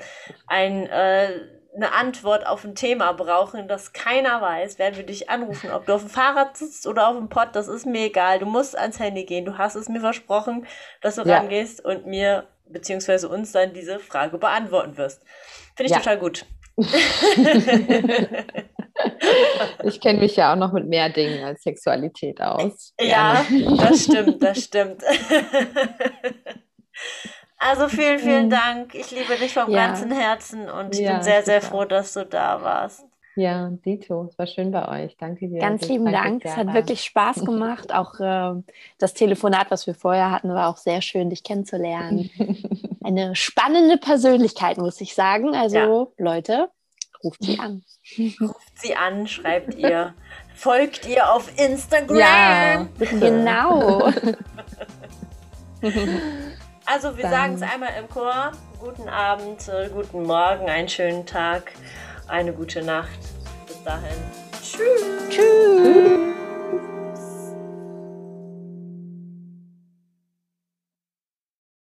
ein, äh, eine Antwort auf ein Thema brauchen, das keiner weiß, werden wir dich anrufen. Ob du auf dem Fahrrad sitzt oder auf dem Pott, das ist mir egal. Du musst ans Handy gehen. Du hast es mir versprochen, dass du Ja. rangehst und mir beziehungsweise uns dann diese Frage beantworten wirst. Finde ich Ja. total gut. (laughs) Ich kenne mich ja auch noch mit mehr Dingen als Sexualität aus. Ja, Gerne. das stimmt, das stimmt. (laughs) Also vielen, vielen Mhm. Dank. Ich liebe dich vom Ja. ganzen Herzen und ich Ja, bin sehr, sehr super. froh, dass du da warst. Ja, Dito, es war schön bei euch. Danke dir. Ganz Danke, lieben Dank. Es hat wirklich Spaß (laughs) gemacht. Auch äh, das Telefonat, was wir vorher hatten, war auch sehr schön, dich kennenzulernen. (laughs) Eine spannende Persönlichkeit, muss ich sagen. Also, Leute, ruft sie an. (laughs) Ruft sie an, schreibt ihr, folgt ihr auf Instagram. Ja, Genau. Also wir sagen es einmal im Chor. Guten Abend, äh, guten Morgen, einen schönen Tag, eine gute Nacht. Bis dahin. Tschüss. Tschüss.